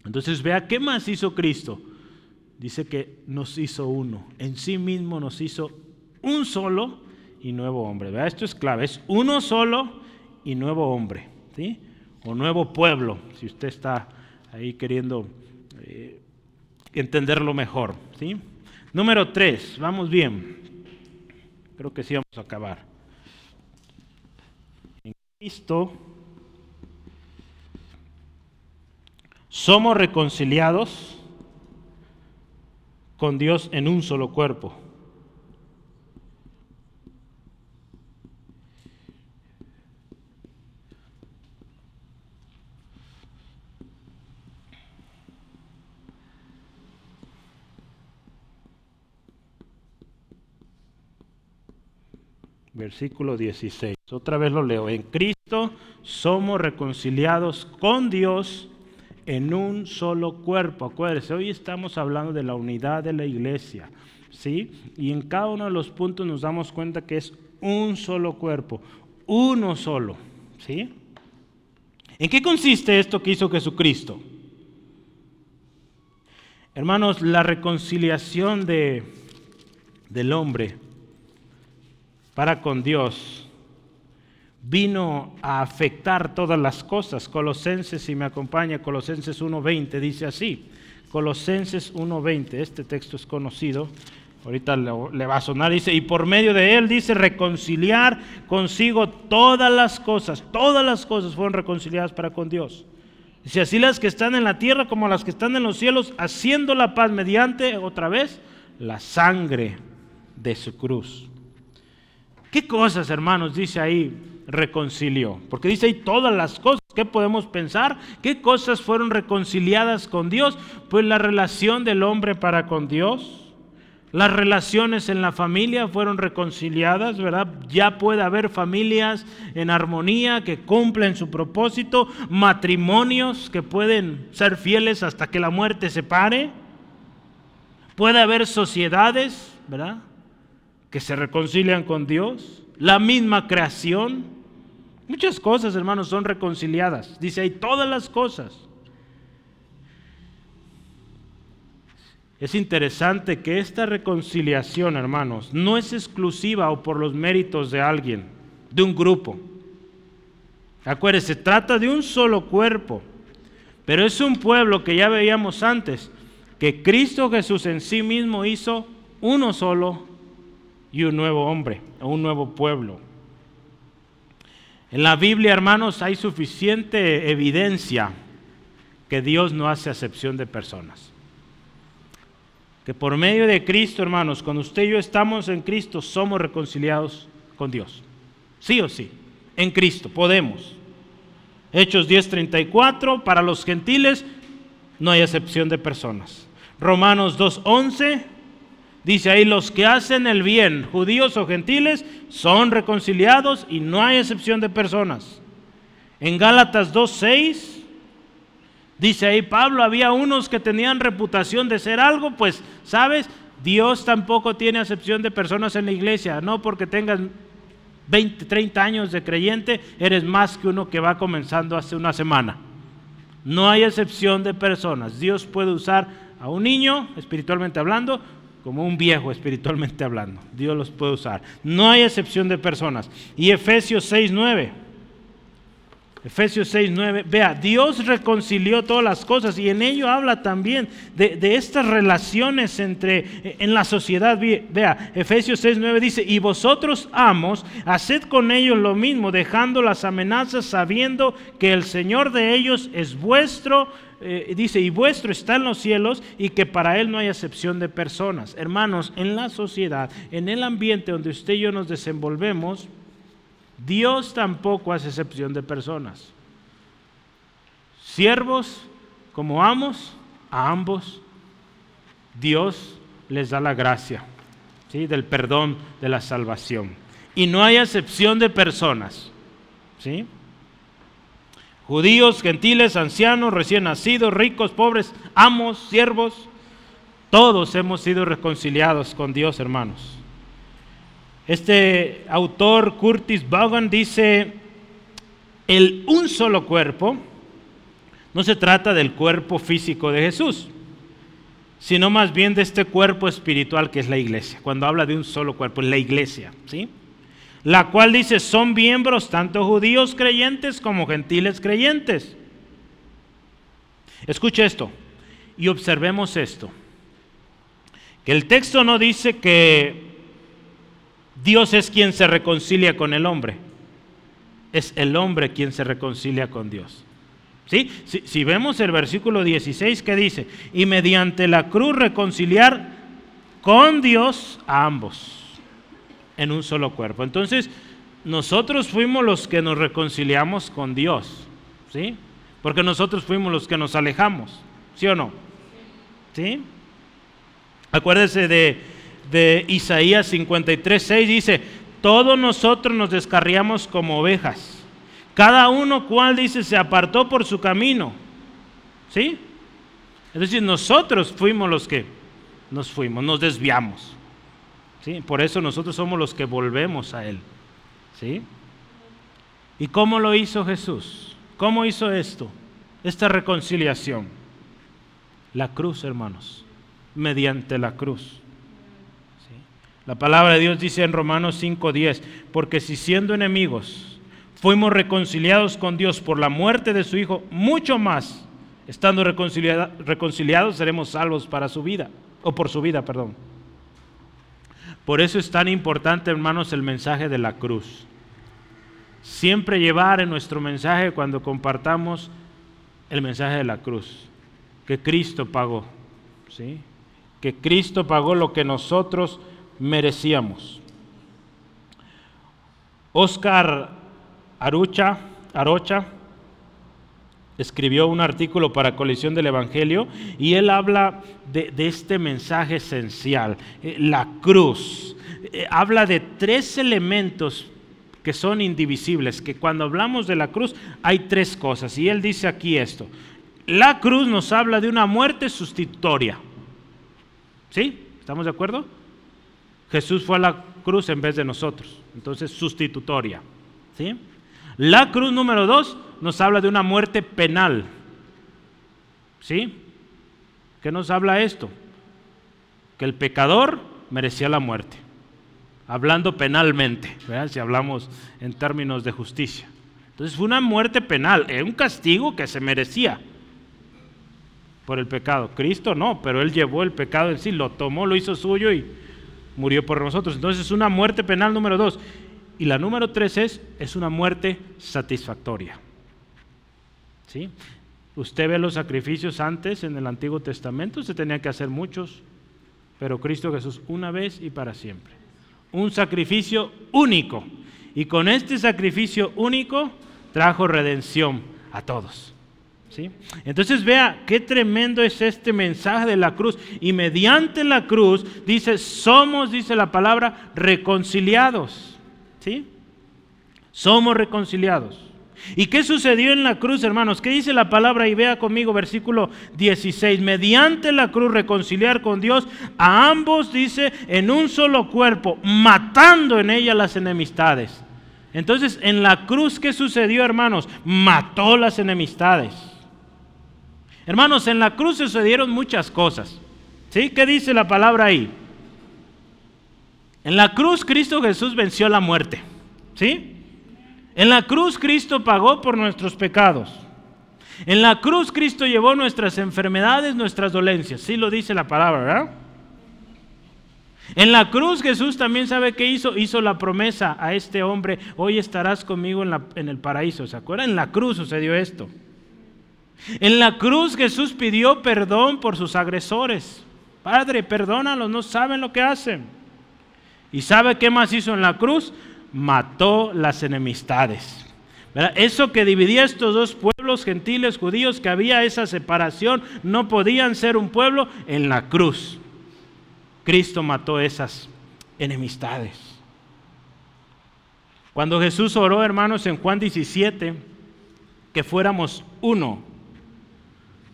Speaker 1: Entonces vea, ¿qué más hizo Cristo? Dice que nos hizo uno. En sí mismo nos hizo un solo y nuevo hombre. Vea, esto es clave. Es uno solo y nuevo hombre. ¿sí? O nuevo pueblo, si usted está ahí queriendo eh, entenderlo mejor. ¿sí? Número tres, vamos bien. Creo que sí vamos a acabar. En Cristo somos reconciliados con Dios en un solo cuerpo. Versículo 16. Otra vez lo leo. En Cristo somos reconciliados con Dios en un solo cuerpo. Acuérdense, hoy estamos hablando de la unidad de la iglesia. ¿sí? Y en cada uno de los puntos nos damos cuenta que es un solo cuerpo, uno solo. ¿sí? ¿En qué consiste esto que hizo Jesucristo? Hermanos, la reconciliación de, del hombre para con Dios vino a afectar todas las cosas. Colosenses, si me acompaña, Colosenses 1.20 dice así. Colosenses 1.20, este texto es conocido, ahorita le va a sonar, dice, y por medio de él dice reconciliar consigo todas las cosas, todas las cosas fueron reconciliadas para con Dios. Dice, así las que están en la tierra como las que están en los cielos, haciendo la paz mediante, otra vez, la sangre de su cruz. ¿Qué cosas, hermanos, dice ahí reconcilió? Porque dice ahí todas las cosas. ¿Qué podemos pensar? ¿Qué cosas fueron reconciliadas con Dios? Pues la relación del hombre para con Dios. Las relaciones en la familia fueron reconciliadas, ¿verdad? Ya puede haber familias en armonía que cumplen su propósito, matrimonios que pueden ser fieles hasta que la muerte se pare. Puede haber sociedades, ¿verdad? Que se reconcilian con Dios, la misma creación. Muchas cosas, hermanos, son reconciliadas. Dice ahí todas las cosas. Es interesante que esta reconciliación, hermanos, no es exclusiva o por los méritos de alguien, de un grupo. Acuérdense, se trata de un solo cuerpo, pero es un pueblo que ya veíamos antes, que Cristo Jesús en sí mismo hizo uno solo y un nuevo hombre, un nuevo pueblo. En la Biblia, hermanos, hay suficiente evidencia que Dios no hace acepción de personas. Que por medio de Cristo, hermanos, cuando usted y yo estamos en Cristo, somos reconciliados con Dios. Sí o sí, en Cristo, podemos. Hechos 10:34, para los gentiles no hay acepción de personas. Romanos 2:11 Dice ahí, los que hacen el bien, judíos o gentiles, son reconciliados y no hay excepción de personas. En Gálatas 2.6, dice ahí Pablo, había unos que tenían reputación de ser algo, pues, ¿sabes? Dios tampoco tiene excepción de personas en la iglesia, no porque tengas 20, 30 años de creyente, eres más que uno que va comenzando hace una semana. No hay excepción de personas. Dios puede usar a un niño, espiritualmente hablando, como un viejo espiritualmente hablando. Dios los puede usar. No hay excepción de personas. Y Efesios 6, 9. Efesios 6, 9. Vea, Dios reconcilió todas las cosas y en ello habla también de, de, estas relaciones entre en la sociedad. Vea, Efesios 6, 9 dice, y vosotros amos, haced con ellos lo mismo, dejando las amenazas, sabiendo que el Señor de ellos es vuestro eh, dice, y vuestro está en los cielos y que para Él no hay excepción de personas. Hermanos, en la sociedad, en el ambiente donde usted y yo nos desenvolvemos, Dios tampoco hace excepción de personas. Siervos como amos, a ambos Dios les da la gracia ¿sí? del perdón, de la salvación. Y no hay excepción de personas. ¿sí? Judíos, gentiles, ancianos, recién nacidos, ricos, pobres, amos, siervos, todos hemos sido reconciliados con Dios, hermanos. Este autor, Curtis Vaughan, dice, el un solo cuerpo, no se trata del cuerpo físico de Jesús, sino más bien de este cuerpo espiritual que es la iglesia. Cuando habla de un solo cuerpo, la iglesia, ¿sí? La cual dice son miembros tanto judíos creyentes como gentiles creyentes. Escuche esto y observemos esto. Que el texto no dice que Dios es quien se reconcilia con el hombre. Es el hombre quien se reconcilia con Dios. ¿Sí? Si, si vemos el versículo 16 que dice, y mediante la cruz reconciliar con Dios a ambos en un solo cuerpo. Entonces, nosotros fuimos los que nos reconciliamos con Dios, ¿sí? Porque nosotros fuimos los que nos alejamos, ¿sí o no? ¿Sí? Acuérdese de, de Isaías 53, 6, dice, todos nosotros nos descarriamos como ovejas, cada uno cual dice se apartó por su camino, ¿sí? Es decir, nosotros fuimos los que nos fuimos, nos desviamos. ¿Sí? Por eso nosotros somos los que volvemos a Él. ¿sí? ¿Y cómo lo hizo Jesús? ¿Cómo hizo esto? Esta reconciliación. La cruz, hermanos, mediante la cruz. La palabra de Dios dice en Romanos 5:10, porque si siendo enemigos fuimos reconciliados con Dios por la muerte de su Hijo, mucho más, estando reconciliados, seremos salvos para su vida, o por su vida, perdón. Por eso es tan importante, hermanos, el mensaje de la cruz. Siempre llevar en nuestro mensaje cuando compartamos el mensaje de la cruz, que Cristo pagó, ¿sí? Que Cristo pagó lo que nosotros merecíamos. Oscar Arucha, Arocha escribió un artículo para Colisión del Evangelio y él habla de, este mensaje esencial, eh, la cruz. Eh, habla de tres elementos que son indivisibles, que cuando hablamos de la cruz hay tres cosas. Y él dice aquí esto. La cruz nos habla de una muerte sustitutoria. ¿Sí? ¿Estamos de acuerdo? Jesús fue a la cruz en vez de nosotros. Entonces, sustitutoria. ¿Sí? La cruz número dos nos habla de una muerte penal. ¿Sí? ¿Qué nos habla esto? Que el pecador merecía la muerte. Hablando penalmente, si hablamos en términos de justicia. Entonces fue una muerte penal, es un castigo que se merecía por el pecado. Cristo no, pero Él llevó el pecado en sí, lo tomó, lo hizo suyo y murió por nosotros. Entonces es una muerte penal número dos. Y la número tres es, es una muerte satisfactoria. ¿Sí? Usted ve los sacrificios antes en el Antiguo Testamento, se tenía que hacer muchos, pero Cristo Jesús una vez y para siempre. Un sacrificio único. Y con este sacrificio único trajo redención a todos. ¿Sí? Entonces vea qué tremendo es este mensaje de la cruz. Y mediante la cruz, dice, somos, dice la palabra, reconciliados. ¿Sí? Somos reconciliados. ¿Y qué sucedió en la cruz, hermanos? ¿Qué dice la palabra? Y vea conmigo versículo 16. Mediante la cruz reconciliar con Dios a ambos, dice, en un solo cuerpo, matando en ella las enemistades. Entonces, en la cruz, ¿qué sucedió, hermanos? Mató las enemistades. Hermanos, en la cruz sucedieron muchas cosas. ¿Sí? ¿Qué dice la palabra ahí? En la cruz Cristo Jesús venció la muerte. ¿Sí? En la cruz Cristo pagó por nuestros pecados. En la cruz Cristo llevó nuestras enfermedades, nuestras dolencias. Sí lo dice la palabra, ¿verdad? En la cruz Jesús también sabe qué hizo. Hizo la promesa a este hombre, hoy estarás conmigo en, el paraíso. ¿Se acuerdan? En la cruz sucedió esto. En la cruz Jesús pidió perdón por sus agresores. Padre, perdónalos, no saben lo que hacen. ¿Y sabe qué más hizo en la cruz? mató las enemistades. Eso que dividía estos dos pueblos gentiles judíos, que había esa separación, no podían ser un pueblo en la cruz. Cristo mató esas enemistades. Cuando Jesús oró, hermanos, en Juan 17, que fuéramos uno,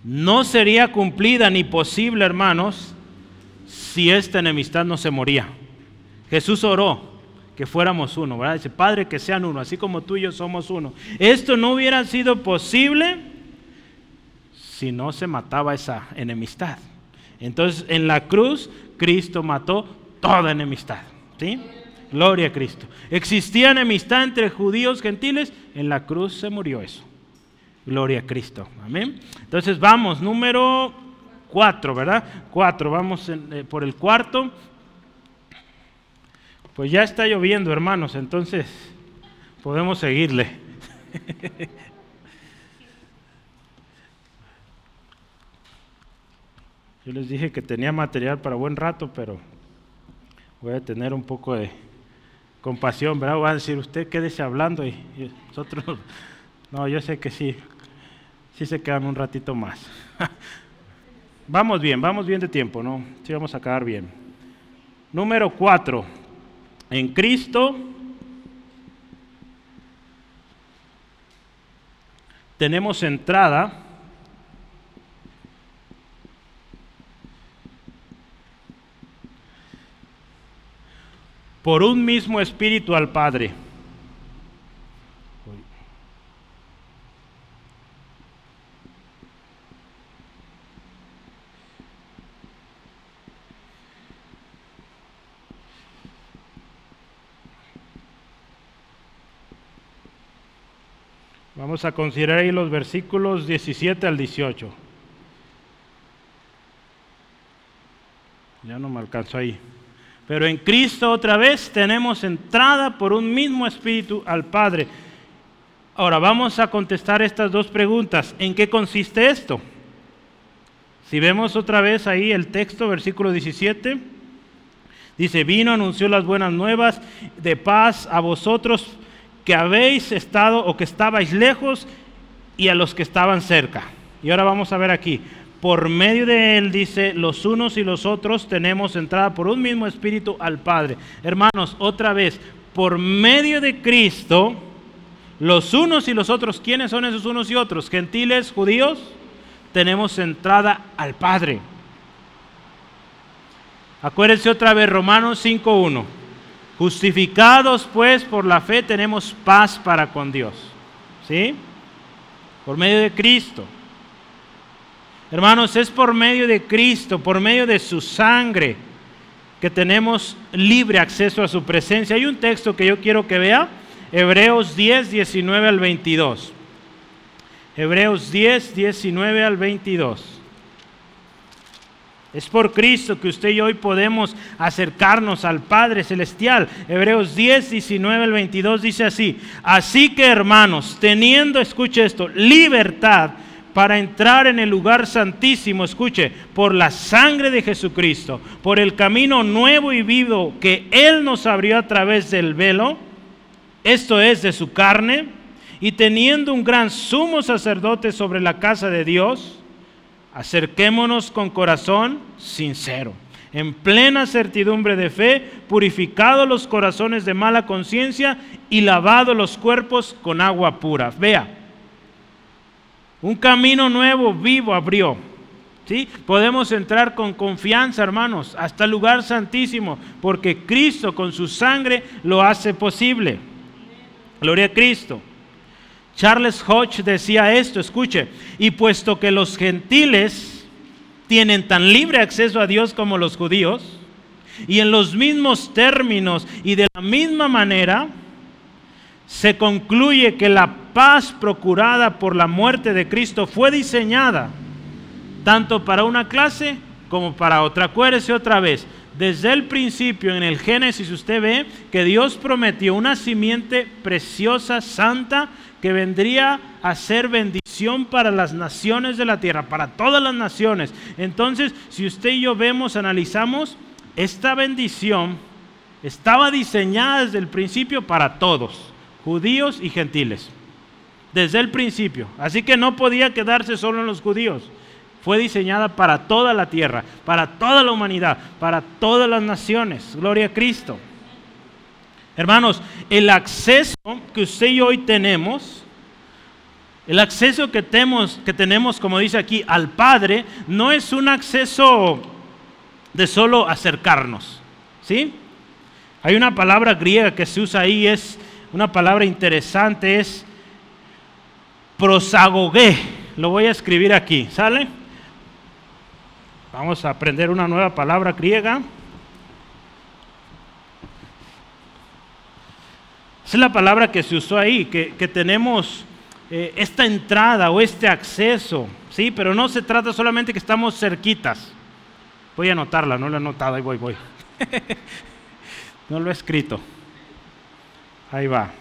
Speaker 1: no sería cumplida ni posible, hermanos, si esta enemistad no se moría. Jesús oró que fuéramos uno, ¿verdad? Dice, Padre, que sean uno, así como tú y yo somos uno. Esto no hubiera sido posible si no se mataba esa enemistad. Entonces, en la cruz, Cristo mató toda enemistad, ¿sí? Gloria a Cristo. Existía enemistad entre judíos gentiles, en la cruz se murió eso. Gloria a Cristo. Amén. Entonces vamos, número cuatro, ¿verdad? Cuatro, vamos eh, por el cuarto. Pues ya está lloviendo, hermanos, entonces podemos seguirle. Yo les dije que tenía material para buen rato, pero voy a tener un poco de compasión, ¿verdad? Voy a decir, usted quédese hablando y, nosotros, no, yo sé que sí, sí se quedan un ratito más. vamos bien, vamos bien de tiempo, ¿no? Sí vamos a acabar bien. Número cuatro, en Cristo tenemos entrada por un mismo espíritu al Padre. Vamos a considerar ahí los versículos 17 al 18. Ya no me alcanzo ahí. Pero en Cristo otra vez tenemos entrada por un mismo espíritu al Padre. Ahora vamos a contestar estas dos preguntas. ¿En qué consiste esto? Si vemos otra vez ahí el texto, versículo 17, dice, vino, anunció las buenas nuevas de paz a vosotros que habéis estado o que estabais lejos y a los que estaban cerca. Y ahora vamos a ver aquí, por medio de él dice, los unos y los otros tenemos entrada por un mismo espíritu al Padre. Hermanos, otra vez, por medio de Cristo, los unos y los otros, ¿quiénes son esos unos y otros? Gentiles, judíos, tenemos entrada al Padre. Acuérdense otra vez, Romanos 5.1. Justificados pues por la fe tenemos paz para con Dios. ¿Sí? Por medio de Cristo. Hermanos, es por medio de Cristo, por medio de su sangre, que tenemos libre acceso a su presencia. Hay un texto que yo quiero que vea, Hebreos 10, 19 al 22. Hebreos 10, 19 al 22. Es por Cristo que usted y hoy podemos acercarnos al Padre Celestial. Hebreos 10, 19 al 22 dice así. Así que hermanos, teniendo, escuche esto, libertad para entrar en el lugar santísimo, escuche, por la sangre de Jesucristo, por el camino nuevo y vivo que Él nos abrió a través del velo, esto es de su carne, y teniendo un gran sumo sacerdote sobre la casa de Dios, acerquémonos con corazón sincero, en plena certidumbre de fe, purificados los corazones de mala conciencia y lavados los cuerpos con agua pura. Vea, un camino nuevo, vivo abrió. ¿Sí? Podemos entrar con confianza, hermanos, hasta el lugar santísimo, porque Cristo con su sangre lo hace posible. Gloria a Cristo. Charles Hodge decía esto, escuche, y puesto que los gentiles tienen tan libre acceso a Dios como los judíos, y en los mismos términos y de la misma manera, se concluye que la paz procurada por la muerte de Cristo fue diseñada tanto para una clase como para otra. Acuérdese otra vez, desde el principio en el Génesis usted ve que Dios prometió una simiente preciosa, santa, que vendría a ser bendición para las naciones de la tierra, para todas las naciones. Entonces, si usted y yo vemos, analizamos, esta bendición estaba diseñada desde el principio para todos, judíos y gentiles, desde el principio. Así que no podía quedarse solo en los judíos. Fue diseñada para toda la tierra, para toda la humanidad, para todas las naciones. Gloria a Cristo. Hermanos, el acceso que usted y yo hoy tenemos, el acceso que tenemos, que tenemos, como dice aquí, al Padre, no es un acceso de solo acercarnos. ¿Sí? Hay una palabra griega que se usa ahí, es una palabra interesante, es prosagogué. Lo voy a escribir aquí, ¿sale? Vamos a aprender una nueva palabra griega. Esa es la palabra que se usó ahí, que, tenemos eh, esta entrada o este acceso, ¿sí? Pero no se trata solamente que estamos cerquitas. Voy a anotarla, no la he anotado, ahí voy, voy. no lo he escrito. Ahí va.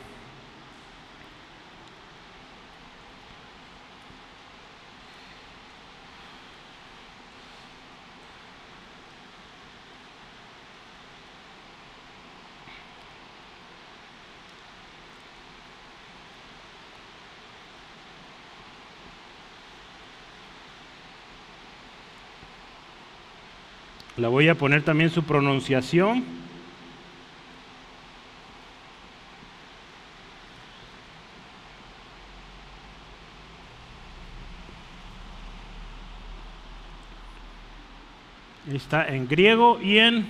Speaker 1: Le voy a poner también su pronunciación. Está en griego y en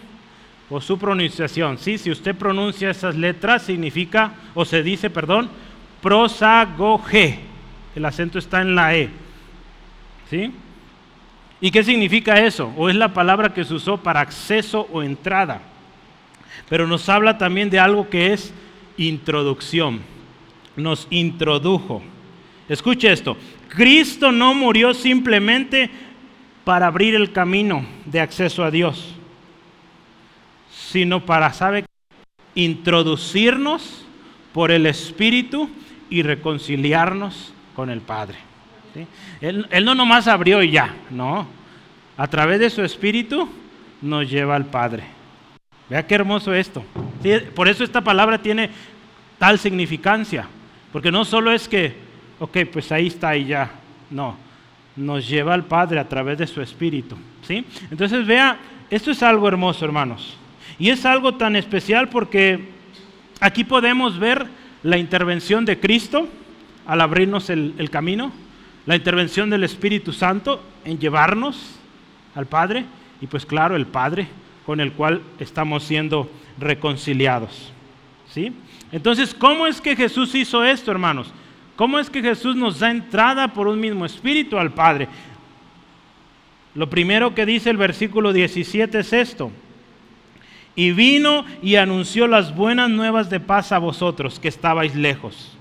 Speaker 1: o su pronunciación. Sí, si usted pronuncia esas letras significa o se dice, perdón, prosagoge. El acento está en la e. ¿Sí? ¿Y qué significa eso? O es la palabra que se usó para acceso o entrada. Pero nos habla también de algo que es introducción. Nos introdujo. Escuche esto. Cristo no murió simplemente para abrir el camino de acceso a Dios, sino para, ¿sabe? Introducirnos por el Espíritu y reconciliarnos con el Padre. Él, no nomás abrió y ya, no. A través de su espíritu nos lleva al Padre. Vea qué hermoso esto. Por eso esta palabra tiene tal significancia. Porque no solo es que, ok, pues ahí está y ya. No, nos lleva al Padre a través de su espíritu. ¿sí? Entonces vea, esto es algo hermoso, hermanos. Y es algo tan especial porque aquí podemos ver la intervención de Cristo al abrirnos el camino la intervención del Espíritu Santo en llevarnos al Padre y pues claro, el Padre con el cual estamos siendo reconciliados. ¿Sí? Entonces, ¿cómo es que Jesús hizo esto, hermanos? ¿Cómo es que Jesús nos da entrada por un mismo espíritu al Padre? Lo primero que dice el versículo 17 es esto. Y vino y anunció las buenas nuevas de paz a vosotros que estabais lejos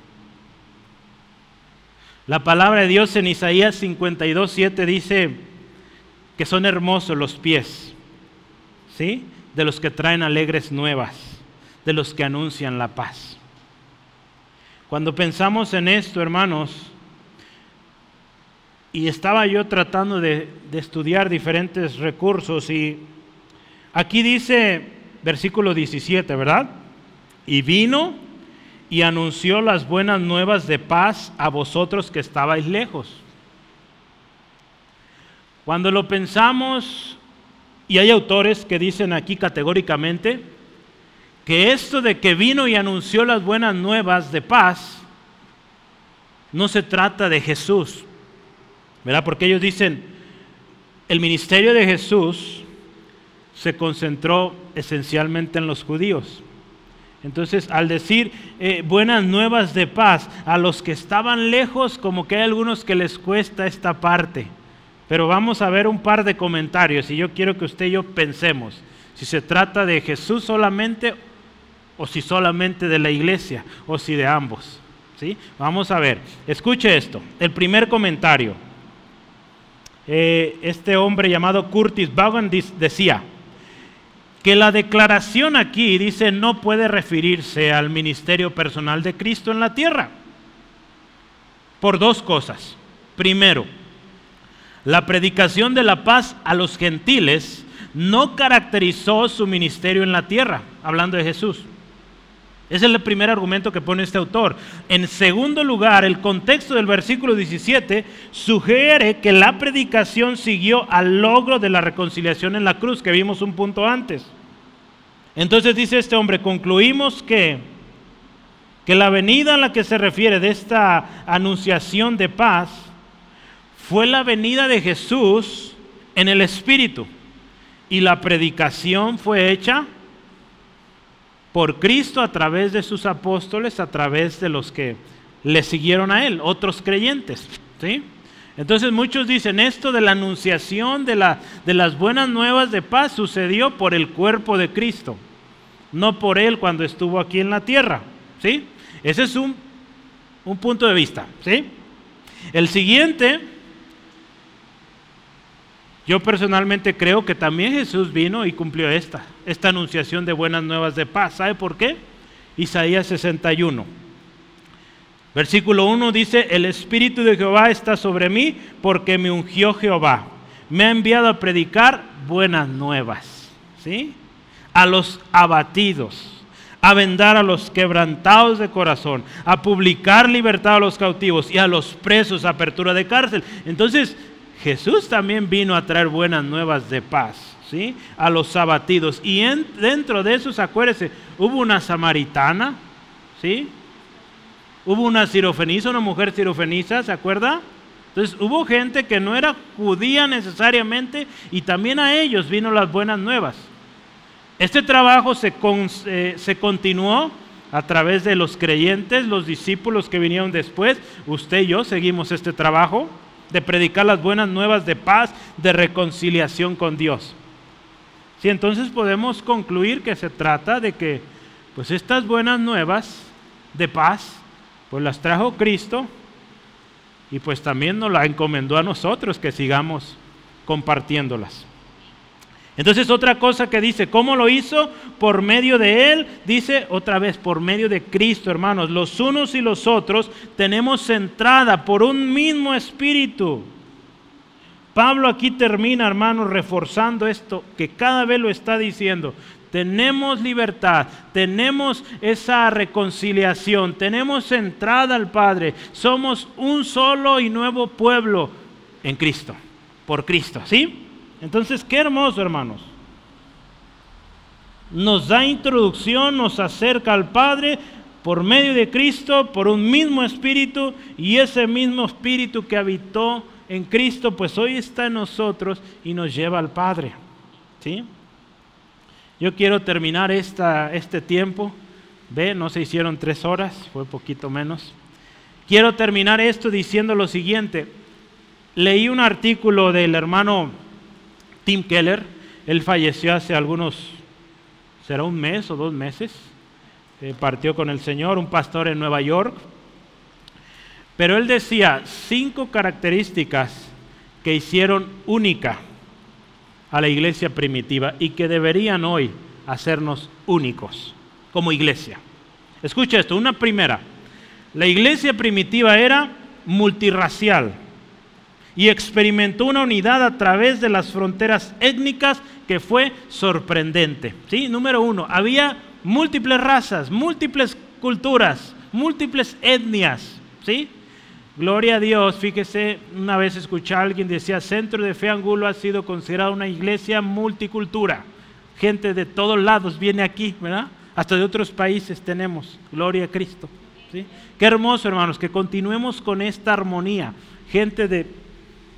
Speaker 1: la palabra de Dios en Isaías 52, 7 dice que son hermosos los pies, ¿sí? De los que traen alegres nuevas, de los que anuncian la paz. Cuando pensamos en esto, hermanos, y estaba yo tratando de, de estudiar diferentes recursos y aquí dice versículo 17, ¿verdad? Y vino y anunció las buenas nuevas de paz a vosotros que estabais lejos. Cuando lo pensamos, y hay autores que dicen aquí categóricamente, que esto de que vino y anunció las buenas nuevas de paz, no se trata de Jesús, ¿verdad? Porque ellos dicen, el ministerio de Jesús se concentró esencialmente en los judíos. Entonces, al decir eh, buenas nuevas de paz a los que estaban lejos, como que hay algunos que les cuesta esta parte. Pero vamos a ver un par de comentarios y yo quiero que usted y yo pensemos si se trata de Jesús solamente o si solamente de la iglesia o si de ambos. ¿sí? Vamos a ver, escuche esto. El primer comentario. Eh, este hombre llamado Curtis Vaughan decía que la declaración aquí dice no puede referirse al ministerio personal de Cristo en la tierra. Por dos cosas. Primero, la predicación de la paz a los gentiles no caracterizó su ministerio en la tierra, hablando de Jesús. Ese es el primer argumento que pone este autor. En segundo lugar, el contexto del versículo 17 sugiere que la predicación siguió al logro de la reconciliación en la cruz, que vimos un punto antes. Entonces dice este hombre, concluimos que, que la venida a la que se refiere de esta anunciación de paz fue la venida de Jesús en el Espíritu y la predicación fue hecha por Cristo a través de sus apóstoles, a través de los que le siguieron a él, otros creyentes. ¿sí? Entonces muchos dicen esto de la anunciación de, la, de las buenas nuevas de paz sucedió por el cuerpo de Cristo, no por él cuando estuvo aquí en la tierra. ¿sí? Ese es un, un punto de vista. ¿sí? El siguiente yo personalmente creo que también Jesús vino y cumplió esta, esta anunciación de buenas nuevas de paz. ¿Sabe por qué? Isaías 61. Versículo 1 dice, el Espíritu de Jehová está sobre mí porque me ungió Jehová. Me ha enviado a predicar buenas nuevas. ¿Sí? A los abatidos, a vendar a los quebrantados de corazón, a publicar libertad a los cautivos y a los presos apertura de cárcel. Entonces, Jesús también vino a traer buenas nuevas de paz, ¿sí? A los abatidos. Y dentro de esos, acuérdense, hubo una samaritana, ¿sí? Hubo una sirofenisa, una mujer sirofenisa, ¿se acuerda? Entonces hubo gente que no era judía necesariamente y también a ellos vino las buenas nuevas. Este trabajo se, eh, se continuó a través de los creyentes, los discípulos que vinieron después. Usted y yo seguimos este trabajo de predicar las buenas nuevas de paz, de reconciliación con Dios. Si entonces podemos concluir que se trata de que pues estas buenas nuevas de paz pues las trajo Cristo y pues también nos la encomendó a nosotros que sigamos compartiéndolas. Entonces otra cosa que dice, ¿cómo lo hizo? Por medio de Él, dice otra vez, por medio de Cristo, hermanos. Los unos y los otros tenemos entrada por un mismo espíritu. Pablo aquí termina, hermanos, reforzando esto, que cada vez lo está diciendo. Tenemos libertad, tenemos esa reconciliación, tenemos entrada al Padre. Somos un solo y nuevo pueblo en Cristo, por Cristo, ¿sí? Entonces, qué hermoso, hermanos. Nos da introducción, nos acerca al Padre por medio de Cristo, por un mismo espíritu, y ese mismo espíritu que habitó en Cristo, pues hoy está en nosotros y nos lleva al Padre. ¿Sí? Yo quiero terminar esta, este tiempo. Ve, no se hicieron tres horas, fue poquito menos. Quiero terminar esto diciendo lo siguiente. Leí un artículo del hermano Tim Keller, él falleció hace algunos, será un mes o dos meses, eh, partió con el Señor, un pastor en Nueva York, pero él decía cinco características que hicieron única a la iglesia primitiva y que deberían hoy hacernos únicos como iglesia. Escucha esto, una primera, la iglesia primitiva era multirracial y experimentó una unidad a través de las fronteras étnicas que fue sorprendente. ¿Sí? Número uno, había múltiples razas, múltiples culturas, múltiples etnias, ¿sí? Gloria a Dios, fíjese, una vez escuché a alguien decía, Centro de Fe Angulo ha sido considerado una iglesia multicultura. Gente de todos lados viene aquí, ¿verdad? Hasta de otros países tenemos. Gloria a Cristo. ¿sí? Qué hermoso, hermanos, que continuemos con esta armonía. Gente de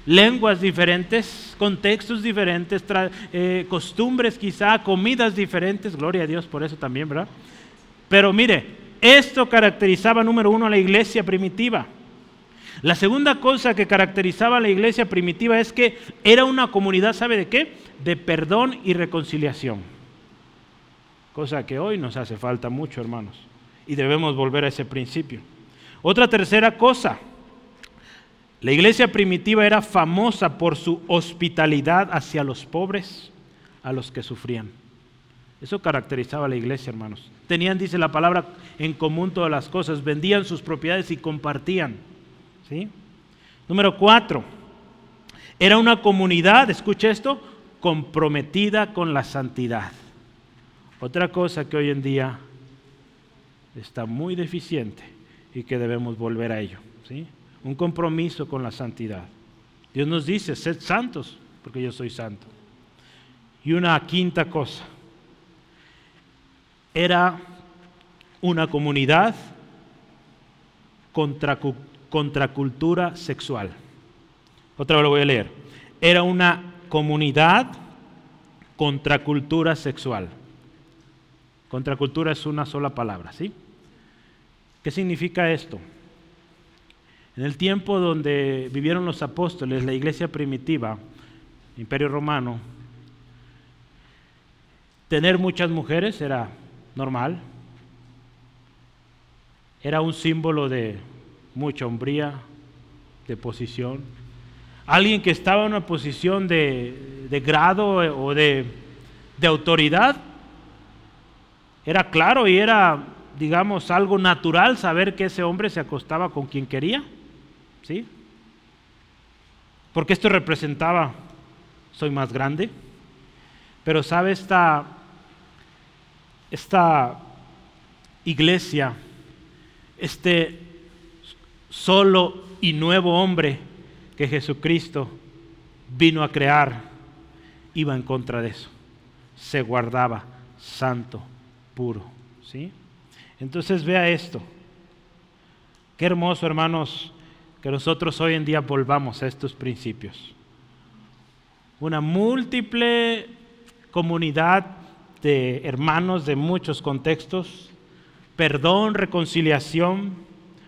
Speaker 1: lenguas diferentes, contextos diferentes, eh, costumbres quizá, comidas diferentes. Gloria a Dios por eso también, ¿verdad? Pero mire, esto caracterizaba, número uno, a la iglesia primitiva. La segunda cosa que caracterizaba a la iglesia primitiva es que era una comunidad, ¿sabe de qué? De perdón y reconciliación. Cosa que hoy nos hace falta mucho, hermanos. Y debemos volver a ese principio. Otra tercera cosa. La iglesia primitiva era famosa por su hospitalidad hacia los pobres, a los que sufrían. Eso caracterizaba a la iglesia, hermanos. Tenían, dice la palabra, en común todas las cosas. Vendían sus propiedades y compartían. ¿Sí? Número cuatro, era una comunidad, escuche esto, comprometida con la santidad. Otra cosa que hoy en día está muy deficiente y que debemos volver a ello. ¿sí? Un compromiso con la santidad. Dios nos dice, sed santos, porque yo soy santo. Y una quinta cosa, era una comunidad contra contracultura sexual. Otra vez lo voy a leer. Era una comunidad contracultura sexual. Contracultura es una sola palabra, ¿sí? ¿Qué significa esto? En el tiempo donde vivieron los apóstoles, la iglesia primitiva, imperio romano, tener muchas mujeres era normal, era un símbolo de mucha hombría, de posición. Alguien que estaba en una posición de, grado o de, de autoridad, era claro y era, digamos, algo natural saber que ese hombre se acostaba con quien quería. ¿Sí? Porque esto representaba, soy más grande. Pero sabe, esta, esta iglesia, este solo y nuevo hombre que Jesucristo vino a crear, iba en contra de eso. Se guardaba santo, puro. ¿sí? Entonces vea esto. Qué hermoso, hermanos, que nosotros hoy en día volvamos a estos principios. Una múltiple comunidad de hermanos de muchos contextos, perdón, reconciliación,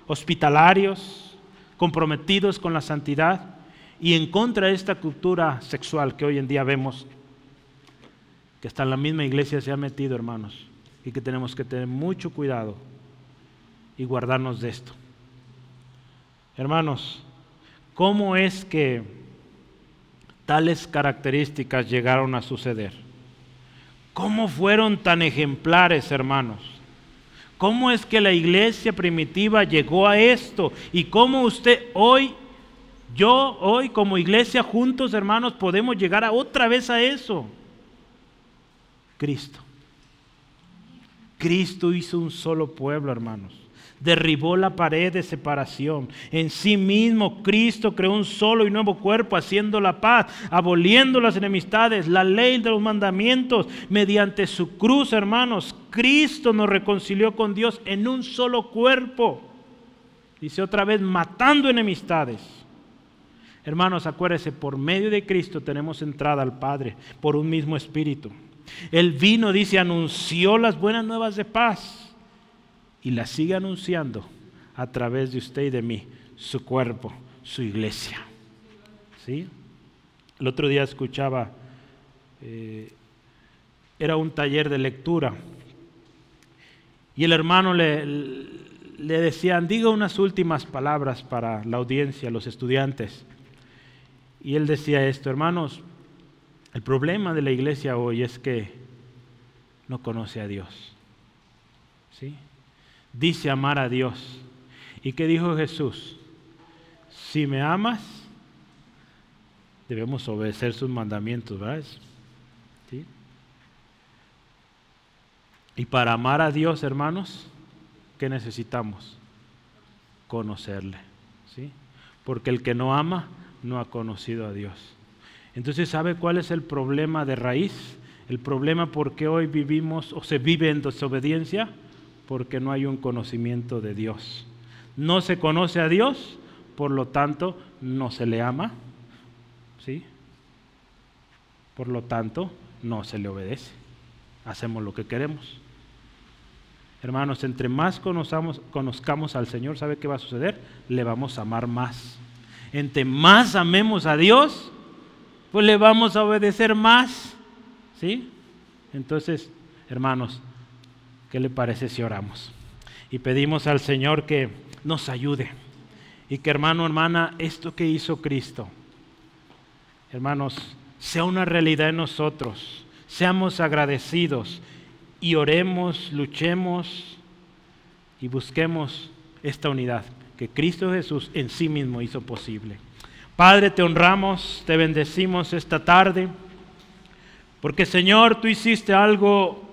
Speaker 1: hospitalarios, comprometidos con la santidad y en contra de esta cultura sexual que hoy en día vemos, que hasta en la misma iglesia se ha metido, hermanos, y que tenemos que tener mucho cuidado y guardarnos de esto. Hermanos, ¿cómo es que tales características llegaron a suceder? ¿Cómo fueron tan ejemplares, hermanos? ¿Cómo es que la iglesia primitiva llegó a esto? ¿Y cómo usted hoy, yo hoy como iglesia juntos hermanos podemos llegar a otra vez a eso? Cristo. Cristo hizo un solo pueblo, hermanos derribó la pared de separación. En sí mismo Cristo creó un solo y nuevo cuerpo, haciendo la paz, aboliendo las enemistades, la ley de los mandamientos. Mediante su cruz, hermanos, Cristo nos reconcilió con Dios en un solo cuerpo. Dice otra vez, matando enemistades. Hermanos, acuérdense, por medio de Cristo tenemos entrada al Padre, por un mismo espíritu. El vino, dice, anunció las buenas nuevas de paz y la sigue anunciando a través de usted y de mí, su cuerpo, su iglesia. ¿Sí? El otro día escuchaba, eh, era un taller de lectura, y el hermano le, le decían, diga unas últimas palabras para la audiencia, los estudiantes. Y él decía esto, hermanos, el problema de la iglesia hoy es que no conoce a Dios. ¿Sí? Dice amar a Dios. ¿Y qué dijo Jesús? Si me amas, debemos obedecer sus mandamientos, ¿verdad? Y para amar a Dios, hermanos, ¿qué necesitamos? Conocerle. ¿sí? Porque el que no ama no ha conocido a Dios. Entonces, ¿sabe cuál es el problema de raíz? El problema por qué hoy vivimos o se vive en desobediencia, porque no hay un conocimiento de Dios. No se conoce a Dios, por lo tanto, no se le ama. ¿Sí? Por lo tanto, no se le obedece. Hacemos lo que queremos. Hermanos, entre más conozcamos, conozcamos al Señor, ¿sabe qué va a suceder? Le vamos a amar más. Entre más amemos a Dios, pues le vamos a obedecer más. ¿Sí? Entonces, hermanos, ¿qué le parece si oramos? Y pedimos al Señor que nos ayude. Y que hermano, hermana, esto que hizo Cristo, hermanos, sea una realidad en nosotros. Seamos agradecidos y oremos, luchemos y busquemos esta unidad que Cristo Jesús en sí mismo hizo posible. Padre, te honramos, te bendecimos esta tarde, porque Señor, tú hiciste algo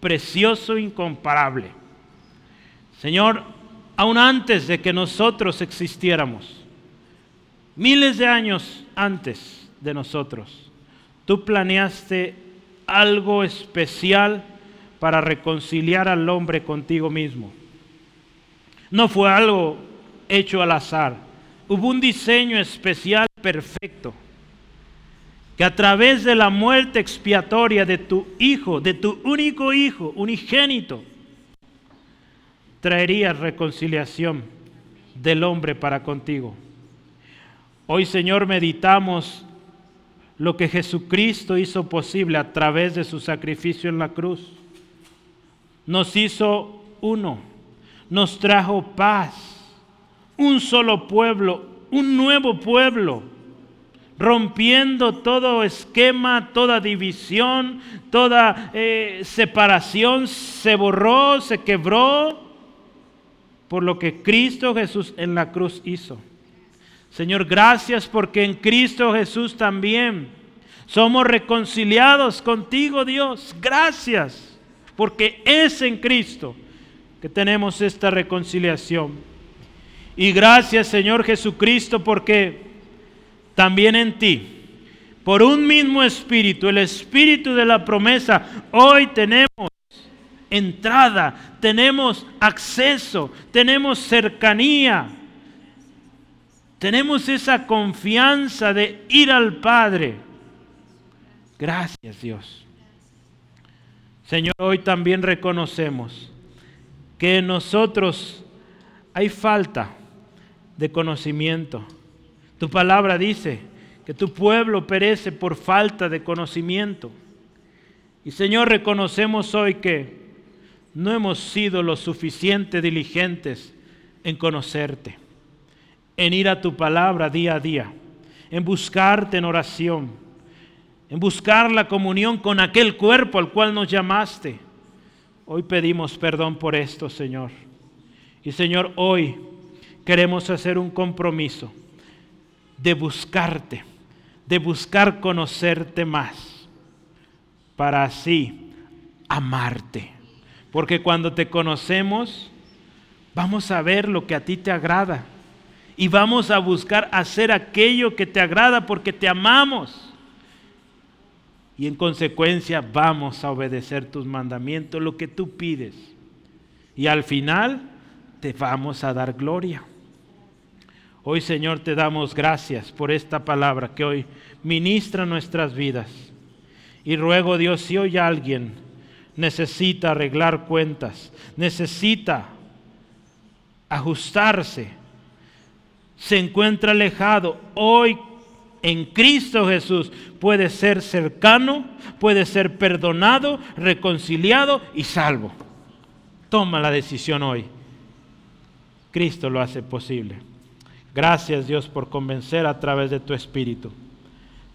Speaker 1: precioso, incomparable. Señor, aún antes de que nosotros existiéramos, miles de años antes de nosotros, tú planeaste algo especial para reconciliar al hombre contigo mismo. No fue algo hecho al azar hubo un diseño especial perfecto que a través de la muerte expiatoria de tu hijo, de tu único hijo, unigénito, traería reconciliación del hombre para contigo. Hoy, Señor, meditamos lo que Jesucristo hizo posible a través de su sacrificio en la cruz. Nos hizo uno, nos trajo paz un solo pueblo, un nuevo pueblo, rompiendo todo esquema, toda división, toda eh, separación, se borró, se quebró por lo que Cristo Jesús en la cruz hizo. Señor, gracias porque en Cristo Jesús también somos reconciliados contigo, Dios. Gracias porque es en Cristo que tenemos esta reconciliación. Y gracias Señor Jesucristo porque también en ti, por un mismo espíritu, el espíritu de la promesa, hoy tenemos entrada, tenemos acceso, tenemos cercanía, tenemos esa confianza de ir al Padre. Gracias Dios. Señor, hoy también reconocemos que en nosotros hay falta de conocimiento. Tu palabra dice que tu pueblo perece por falta de conocimiento. Y Señor, reconocemos hoy que no hemos sido lo suficiente diligentes en conocerte, en ir a tu palabra día a día, en buscarte en oración, en buscar la comunión con aquel cuerpo al cual nos llamaste. Hoy pedimos perdón por esto, Señor. Y Señor, hoy queremos hacer un compromiso de buscarte, de buscar conocerte más, para así amarte. Porque cuando te conocemos, vamos a ver lo que a ti te agrada y vamos a buscar hacer aquello que te agrada porque te amamos. Y en consecuencia vamos a obedecer tus mandamientos, lo que tú pides. Y al final te vamos a dar gloria. Hoy Señor te damos gracias por esta palabra que hoy ministra nuestras vidas. Y ruego Dios, si hoy alguien necesita arreglar cuentas, necesita ajustarse, se encuentra alejado, hoy en Cristo Jesús puede ser cercano, puede ser perdonado, reconciliado y salvo. Toma la decisión hoy. Cristo lo hace posible. Gracias Dios por convencer a través de tu Espíritu.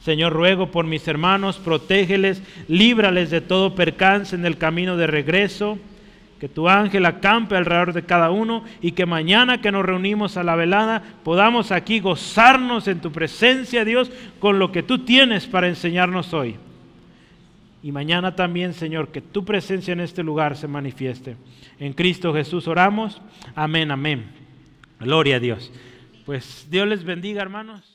Speaker 1: Señor, ruego por mis hermanos, protégeles, líbrales de todo percance en el camino de regreso. Que tu ángel acampe alrededor de cada uno y que mañana que nos reunimos a la velada podamos aquí gozarnos en tu presencia, Dios, con lo que tú tienes para enseñarnos hoy. y mañana también, Señor, que tu presencia en este lugar se manifieste. En Cristo Jesús oramos. Amén, amén. Gloria a Dios. Pues Dios les bendiga, hermanos.